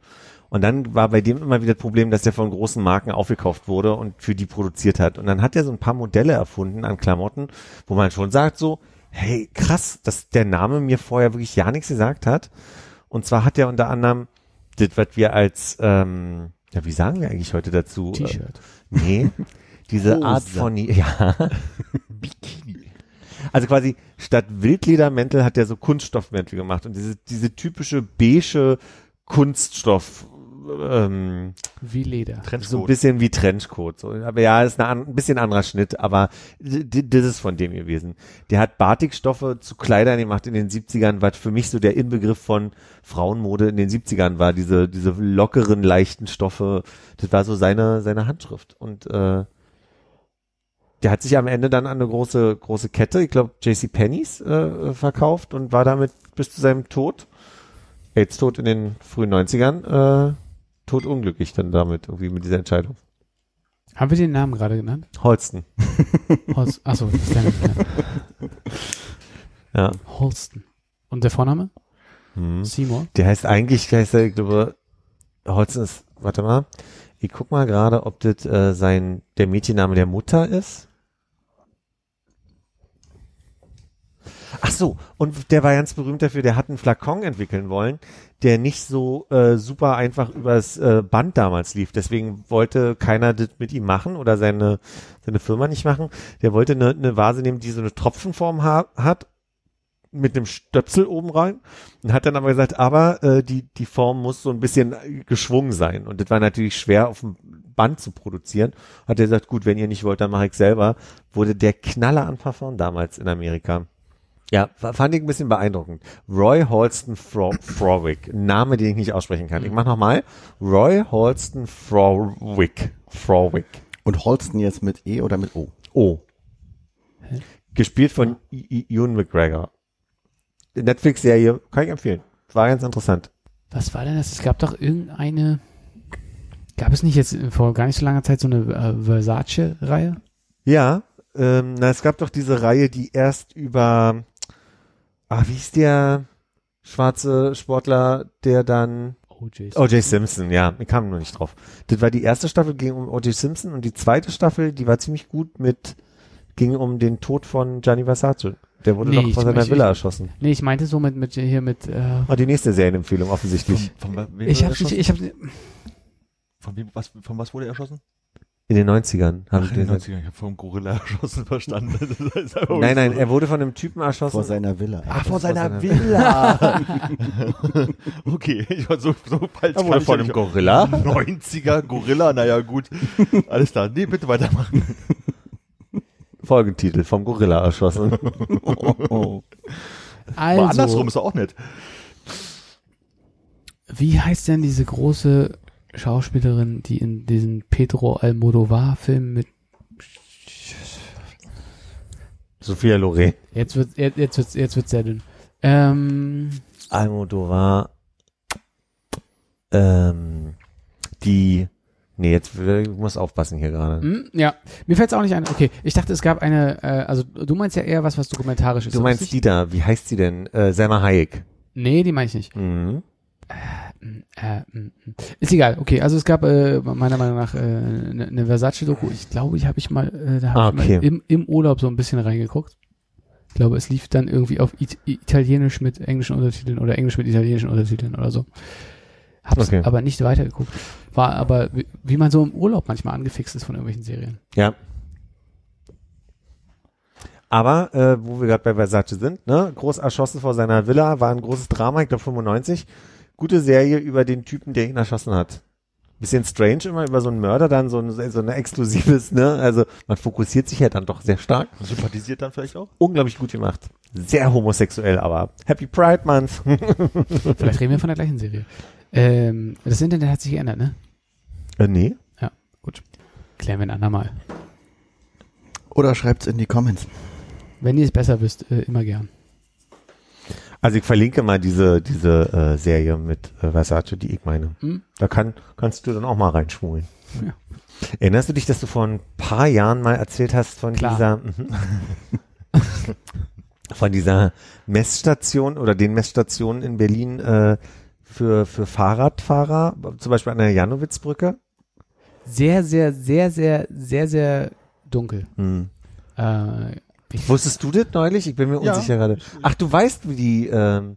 Und dann war bei dem immer wieder das Problem, dass er von großen Marken aufgekauft wurde und für die produziert hat. Und dann hat er so ein paar Modelle erfunden an Klamotten, wo man schon sagt so, hey, krass, dass der Name mir vorher wirklich ja nichts gesagt hat. Und zwar hat er unter anderem das, was wir als, ähm, ja, wie sagen wir eigentlich heute dazu? T-Shirt. Nee, [laughs] diese Hose. Art von, ja. [laughs] Also quasi statt Wildledermäntel hat er so Kunststoffmäntel gemacht und diese, diese typische beige Kunststoff, ähm, Wie Leder. so ein Trenchcoat. bisschen wie Trenchcoat. So. Aber ja, ist eine, ein bisschen anderer Schnitt, aber das ist von dem gewesen. Der hat Batikstoffe zu Kleidern gemacht in den 70ern, was für mich so der Inbegriff von Frauenmode in den 70ern war. Diese, diese lockeren, leichten Stoffe. Das war so seine, seine Handschrift. Und äh, der hat sich am Ende dann an eine große, große Kette, ich glaube JC Pennys, äh, verkauft und war damit bis zu seinem Tod, AIDS-Tod in den frühen 90ern, äh, totunglücklich dann damit, irgendwie mit dieser Entscheidung. Haben wir den Namen gerade genannt? Holston. [laughs] Holst Achso, das ist deine Ja. Holston. Und der Vorname? Hm. Seymour? Der heißt eigentlich, der heißt, ich glaube, Holston ist, warte mal, ich guck mal gerade, ob das äh, sein, der Mädchenname der Mutter ist. Ach so, und der war ganz berühmt dafür, der hat einen Flakon entwickeln wollen, der nicht so äh, super einfach übers äh, Band damals lief. Deswegen wollte keiner das mit ihm machen oder seine, seine Firma nicht machen. Der wollte eine, eine Vase nehmen, die so eine Tropfenform ha hat, mit einem Stöpsel oben rein und hat dann aber gesagt, aber äh, die, die Form muss so ein bisschen geschwungen sein. Und das war natürlich schwer auf dem Band zu produzieren. Hat er gesagt, gut, wenn ihr nicht wollt, dann mache ich selber. Wurde der Knaller an Parfum damals in Amerika. Ja, fa- fand ich ein bisschen beeindruckend. Roy Halston Fro Frowick. Name, den ich nicht aussprechen kann. Ich mach nochmal. Roy Halston Frowick. Frowick. Und Holsten jetzt mit E oder mit O? Oh. Gespielt von Ewan McGregor. Netflix-Serie, kann ich empfehlen. War ganz interessant. Was war denn das? Es gab doch irgendeine. Gab es nicht jetzt vor gar nicht so langer Zeit so eine äh, Versace-Reihe? Ja, ähm, na, es gab doch diese Reihe, die erst über, ah, wie ist der schwarze Sportler, der dann, OJ. O.J. Simpson, ja, ich kam nur nicht drauf. Das war die erste Staffel, ging um O.J. Simpson und die zweite Staffel, die war ziemlich gut mit, ging um den Tod von Gianni Versace. Der wurde Nee, doch ich- von seiner ich- Villa ich- erschossen. Nee, ich meinte so mit, mit hier mit. Äh, Ah, die nächste Serienempfehlung offensichtlich. Von, von, wem ich habe erschossen? ich hab, von, wem, was, von was wurde er erschossen? In den 90ern haben Ach, in den das- 90ern. Ich habe vom Gorilla erschossen verstanden. [laughs] Nein, nein, er wurde von einem Typen erschossen. Vor seiner Villa. Ah, vor vor seiner seiner Villa. [laughs] okay, ich war so, so falsch. Er wurde von einem Gorilla. 90er [laughs] Gorilla, naja gut. Alles klar. Nee, bitte weitermachen. Folgentitel, vom Gorilla erschossen. Oh. Aber andersrum also, ist er auch nett. wie heißt denn diese große Schauspielerin, die in diesen Pedro Almodovar-Film mit Sophia Loren. Jetzt wird jetzt jetzt wird's, jetzt wird's sehr dünn. Ähm, Almodovar, ähm, die, nee, jetzt ich muss aufpassen hier gerade. hm, ja, mir fällt's auch nicht ein. Okay, ich dachte, es gab eine, äh, also du meinst ja eher was, was dokumentarisch ist. Du meinst richtig? die da, wie heißt sie denn? Äh, Selma Hayek. Nee, die meine ich nicht. Mhm. Äh, mm, mm. ist egal. Okay, also es gab äh, meiner Meinung nach eine äh, ne- ne Versace-Doku. Ich glaube, ich habe ich mal, äh, da habe Ah, ich mal okay. im, im Urlaub so ein bisschen reingeguckt. Ich glaube, es lief dann irgendwie auf It Italienisch mit englischen Untertiteln oder Englisch mit italienischen Untertiteln oder so. Hab's Okay. aber nicht weitergeguckt. War aber, wie, wie man so im Urlaub manchmal angefixt ist von irgendwelchen Serien. Ja. Aber, äh, wo wir gerade bei Versace sind, ne, groß erschossen vor seiner Villa, war ein großes Drama, ich glaube 95. Gute Serie über den Typen, der ihn erschossen hat. Bisschen strange immer über so einen Mörder, dann so ein, so ein exklusives, ne, also man fokussiert sich ja dann doch sehr stark. Sympathisiert dann vielleicht auch? Unglaublich gut gemacht. Sehr homosexuell, aber Happy Pride Month. [laughs] Vielleicht reden wir von der gleichen Serie. Ähm, das Internet hat sich geändert, ne? äh, nee. Klären wir ein andermal. Oder schreibt's in die Comments. Wenn ihr es besser wisst, äh, immer gern. Also ich verlinke mal diese, diese äh, Serie mit äh, Versace, die ich meine. Hm? Da kann, kannst du dann auch mal reinschmulen. Ja. Erinnerst du dich, dass du vor ein paar Jahren mal erzählt hast von Klar. dieser mhm. [laughs] von dieser Messstation oder den Messstationen in Berlin äh, für, für Fahrradfahrer, zum Beispiel an der Janowitzbrücke? Sehr, sehr, sehr, sehr, sehr, sehr dunkel. Hm. Äh, Wusstest du das neulich? Ich bin mir Ja. unsicher gerade. Ach, du weißt, wie die, ähm,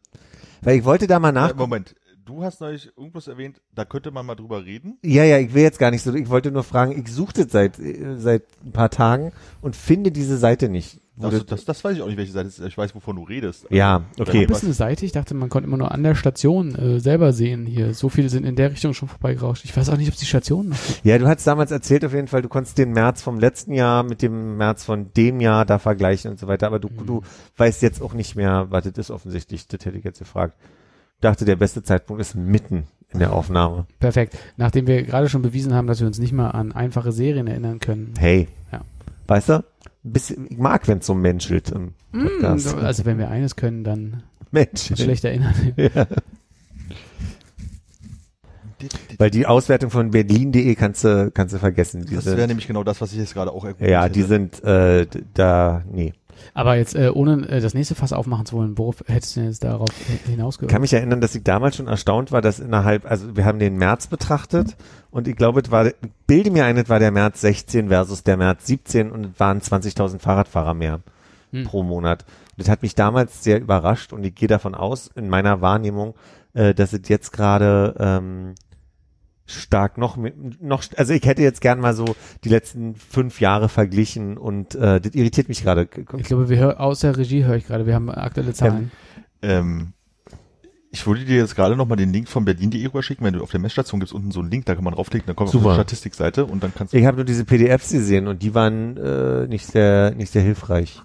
weil ich wollte da mal Äh, nach. Moment, du hast neulich irgendwas erwähnt, da könnte man mal drüber reden. Ja, ja, ich will jetzt gar nicht so. Ich wollte nur fragen, ich suchte das seit, äh, seit ein paar Tagen und finde diese Seite nicht. Wo Also, das- das, das weiß ich auch nicht, welche Seite es ist. Ich weiß, wovon du redest. Ja, okay. ein bisschen eine Seite. Ich dachte, man konnte immer nur an der Station äh, selber sehen hier. So viele sind in der Richtung schon vorbeigerauscht. Ich weiß auch nicht, ob es die Station noch gibt. Ja, du hast damals erzählt auf jeden Fall, du konntest den März vom letzten Jahr mit dem März von dem Jahr da vergleichen und so weiter, aber du, Mhm. du weißt jetzt auch nicht mehr, was das ist offensichtlich, das hätte ich jetzt gefragt. Ich dachte, der beste Zeitpunkt ist mitten in der Aufnahme. Perfekt. Nachdem wir gerade schon bewiesen haben, dass wir uns nicht mal an einfache Serien erinnern können. Hey. Ja. Weißt du? Bisschen, ich mag, wenn es so menschelt im Podcast. Mm, also wenn wir eines können, dann Mensch. schlecht erinnern. [laughs] Ja. Weil die Auswertung von berlin.de kannst du, kannst du vergessen. Das Diese, wäre nämlich genau das, was ich jetzt gerade auch ja, hätte. die sind äh, da, nee. Aber jetzt, äh, ohne äh, das nächste Fass aufmachen zu wollen, worauf hättest du denn jetzt darauf Ich hinausgehört? kann mich erinnern, dass ich damals schon erstaunt war, dass innerhalb, also wir haben den März betrachtet und ich glaube, es war, ich bilde mir ein, es war der März 16 versus der März 17 und es waren 20.000 Fahrradfahrer mehr Hm. pro Monat. Das hat mich damals sehr überrascht und ich gehe davon aus, in meiner Wahrnehmung, äh, dass es jetzt gerade ähm, stark noch noch, also ich hätte jetzt gern mal so die letzten fünf Jahre verglichen und äh, das irritiert mich gerade. Ich glaube, wir hör, aus der Regie höre ich gerade, wir haben aktuelle Zahlen. Ähm, ich würde dir jetzt gerade nochmal den Link von berlin.de rüberschicken. Wenn du auf der Messstation gibst unten so einen Link, da kann man draufklicken, dann kommt man auf Super. die Statistikseite und dann kannst du. Ich habe nur diese PDFs gesehen und die waren äh, nicht sehr, nicht sehr hilfreich.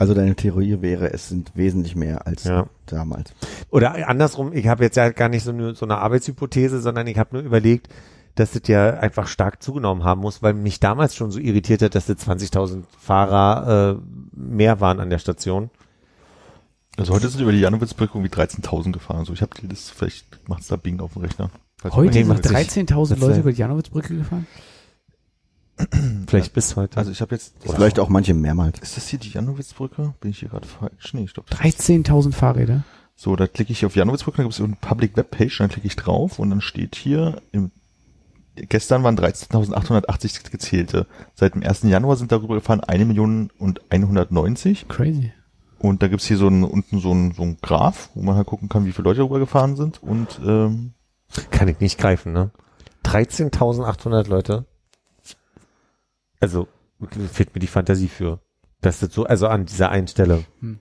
Also deine Theorie wäre, es sind wesentlich mehr als Ja. damals. Oder andersrum, ich habe jetzt ja gar nicht so eine, so eine Arbeitshypothese, sondern ich habe nur überlegt, dass das ja einfach stark zugenommen haben muss, weil mich damals schon so irritiert hat, dass das 20.000 Fahrer äh, mehr waren an der Station. Also heute sind über die Janowitzbrücke irgendwie 13.000 gefahren. So, ich habe Liste, vielleicht macht's da Bing auf dem Rechner. Heute sind macht sich- 13.000 das Leute über die Janowitzbrücke gefahren? [clears throat] Vielleicht bis heute. Also ich habe jetzt. Vielleicht auch manche mehrmals. Ist das hier die Janowitzbrücke? Bin ich hier gerade falsch? Nee, ich glaube. 13.000 Fahrräder. So, da klicke ich auf Janowitzbrücke, dann gibt es eine Public Webpage, dann klicke ich drauf und dann steht hier, im, gestern waren 13.880 gezählte. Seit dem 1. Januar sind darüber gefahren 1 Million und 190 Crazy. und da gibt's hier so einen, unten so einen, so einen Graph, wo man halt gucken kann, wie viele Leute darüber gefahren sind und ähm, Kann ich nicht greifen, ne? 13.800 Leute. Also, fehlt mir die Fantasie für. Das ist so, also an dieser einen Stelle. Hm.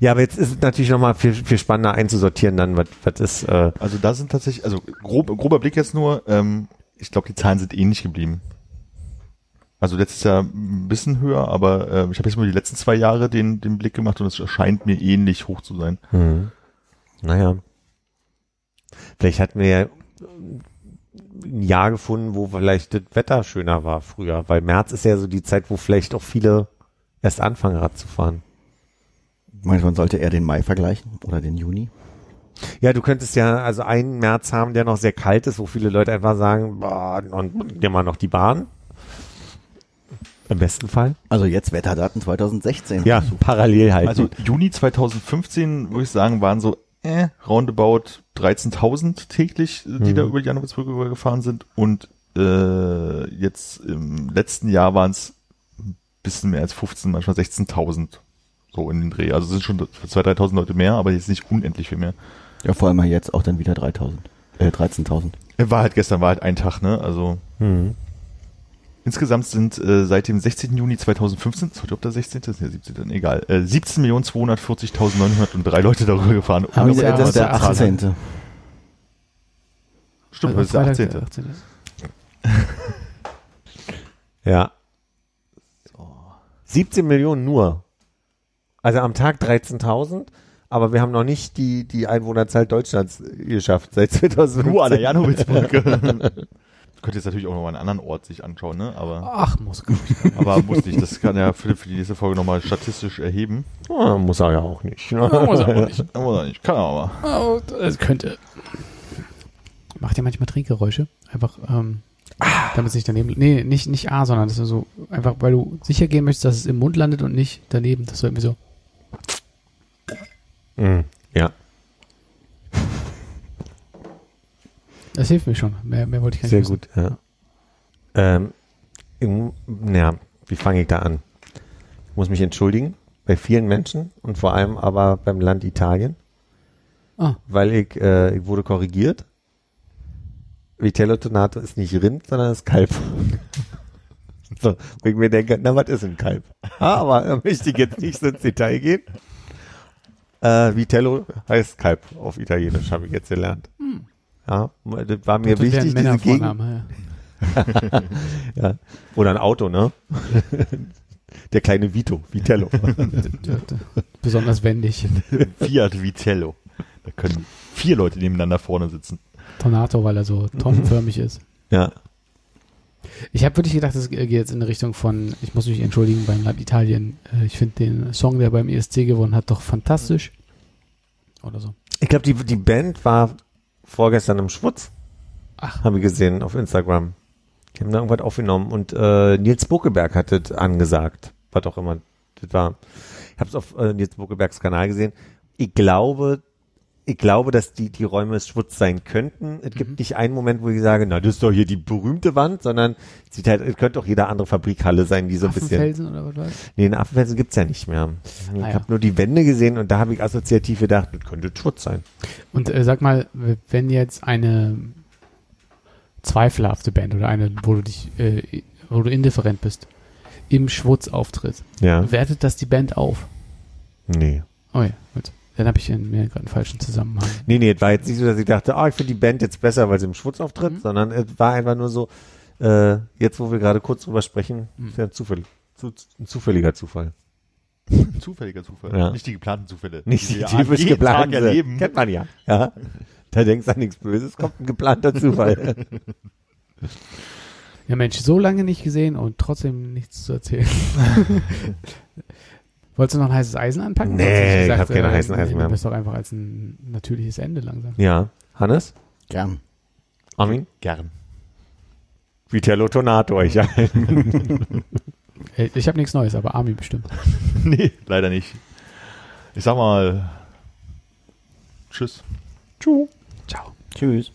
Ja, aber jetzt ist es natürlich nochmal viel, viel spannender einzusortieren dann, was, was ist, äh, also da sind tatsächlich, also grob, grober Blick jetzt nur, ähm, ich glaube, die Zahlen sind ähnlich geblieben. Also letztes Jahr ein bisschen höher, aber äh, ich habe jetzt nur die letzten zwei Jahre den, den Blick gemacht und es erscheint mir ähnlich hoch zu sein. Hm. Naja. Vielleicht hatten wir ja ein Jahr gefunden, wo vielleicht das Wetter schöner war früher, weil März ist ja so die Zeit, wo vielleicht auch viele erst anfangen Rad zu fahren. Meinst man sollte eher den Mai vergleichen oder den Juni? Ja, du könntest ja also einen März haben, der noch sehr kalt ist, wo viele Leute einfach sagen, boah, und nimm mal noch die Bahn. Im besten Fall. Also jetzt Wetterdaten 2016. Ja, parallel halt. Also Juni 2015, würde ich sagen, waren so äh, roundabout 13.000 täglich, äh, die Mhm. da über die Janowitzbrücke rübergefahren sind. Und äh, jetzt im letzten Jahr waren es ein bisschen mehr als 15, manchmal 16.000 so in den Dreh. Also es sind schon 2.000, 3.000 Leute mehr, aber jetzt nicht unendlich viel mehr. Ja, vor allem mal jetzt auch dann wieder 3000. Äh, 13.000. Äh, War halt gestern, war halt ein Tag, ne? Also hm. Insgesamt sind äh, seit dem 16. Juni 2015, ist heute ob der 16. ist, ja 17. egal, äh, 17.240.903 Leute darüber gefahren. Aber Und das das ist der das ist 18. Stimmt, Also das ist der Freitag 18. ist. [laughs] Ja. 17 Millionen nur. Also am Tag 13.000, aber wir haben noch nicht die, die Einwohnerzahl Deutschlands geschafft seit 2015. Nur an der Janowitzbrücke. Könnte jetzt natürlich auch noch mal einen anderen Ort sich anschauen, ne? Aber, Ach, Moskau. [laughs] aber muss nicht. Das kann ja Philipp für die nächste Folge nochmal statistisch erheben. Ah, muss er ja auch nicht. Ne? Muss aber nicht. [laughs] Aber nicht. Kann er aber. Oh, es könnte. Macht ihr manchmal Trinkgeräusche? Einfach, ähm, damit es nicht daneben. Nee, nicht, nicht A, sondern das ist so, einfach, weil du sicher gehen möchtest, dass es im Mund landet und nicht daneben. Das ist irgendwie so. Mhm. Ja. Das hilft mir schon. Mehr, mehr wollte ich gar nicht Sehr wissen. gut, ja. Ähm, im, ja, wie fange ich da an? Ich muss mich entschuldigen bei vielen Menschen und vor allem aber beim Land Italien, Ah, weil ich, äh, ich wurde korrigiert. Vitello Tonato ist nicht Rind, sondern ist Kalb. [laughs] so, wo ich mir denke, na, was ist ein Kalb? Aber da möchte ich jetzt nicht so ins Detail gehen. Äh, Vitello heißt Kalb auf Italienisch, habe ich jetzt gelernt. Ja, das war mir das wichtig, diese Gegend. Männervorname. [laughs] Ja. Oder ein Auto, ne? [laughs] Der kleine Vito, Vitello. Ja. [laughs] Besonders wendig. Fiat Vitello. Da können vier Leute nebeneinander vorne sitzen. Tornado, weil er so tonnenförmig ist. Ja. Ich habe wirklich gedacht, das geht jetzt in Richtung von, ich muss mich entschuldigen beim Land Italien. Äh, Ich finde den Song, der beim ESC gewonnen hat, doch fantastisch. Oder so. Ich glaube, die, die Band war vorgestern im Schwutz. Ach. Habe ich gesehen auf Instagram. Die haben da irgendwas aufgenommen und äh, Nils Buckeberg hat das angesagt. Was auch immer das war. Ich habe es auf äh, Nils Buckebergs Kanal gesehen. Ich glaube, ich glaube, dass die, die Räume Schwutz sein könnten. Es gibt nicht einen Moment, wo ich sage, na, das ist doch hier die berühmte Wand, sondern es sieht halt, es könnte auch jede andere Fabrikhalle sein, die so ein bisschen. Affenfelsen oder was? Nee, in Affenfelsen gibt's ja nicht mehr. Ich Ah, ja. habe nur die Wände gesehen und da habe ich assoziativ gedacht, das könnte Schwutz sein. Und äh, sag mal, wenn jetzt eine zweifelhafte Band oder eine, wo du dich, äh, wo du indifferent bist, im Schwutz auftritt, Ja. wertet das die Band auf? Nee. Oh ja, gut. Dann habe ich in mir gerade einen falschen Zusammenhang. Nee, nee, es war jetzt nicht so, dass ich dachte, ah, ich finde die Band jetzt besser, weil sie im Schwutz auftritt, Mhm. sondern es war einfach nur so, äh, jetzt wo wir gerade kurz drüber sprechen, Mhm. ist ja ein, Zufall, zu, ein zufälliger Zufall. Zufälliger Zufall. Ja. Nicht die geplanten Zufälle. Nicht die wir typisch jeden Tag geplante. erleben. Kennt man ja. ja. Da denkst du an nichts Böses, kommt ein geplanter Zufall. [laughs] Ja Mensch, so lange nicht gesehen und trotzdem nichts zu erzählen. [laughs] Wolltest du noch ein heißes Eisen anpacken? Nee, nicht ich hab keine heißen Eisen mehr. Du bist doch einfach als ein natürliches Ende langsam. ja. Hannes? Gern. Armin? Gern. Vitello Tonato euch ein. [laughs] Äh, Ich habe nichts Neues, aber Armin bestimmt. [laughs] nee, leider nicht. Ich sag mal, tschüss. Tschüss. Ciao. Tschüss.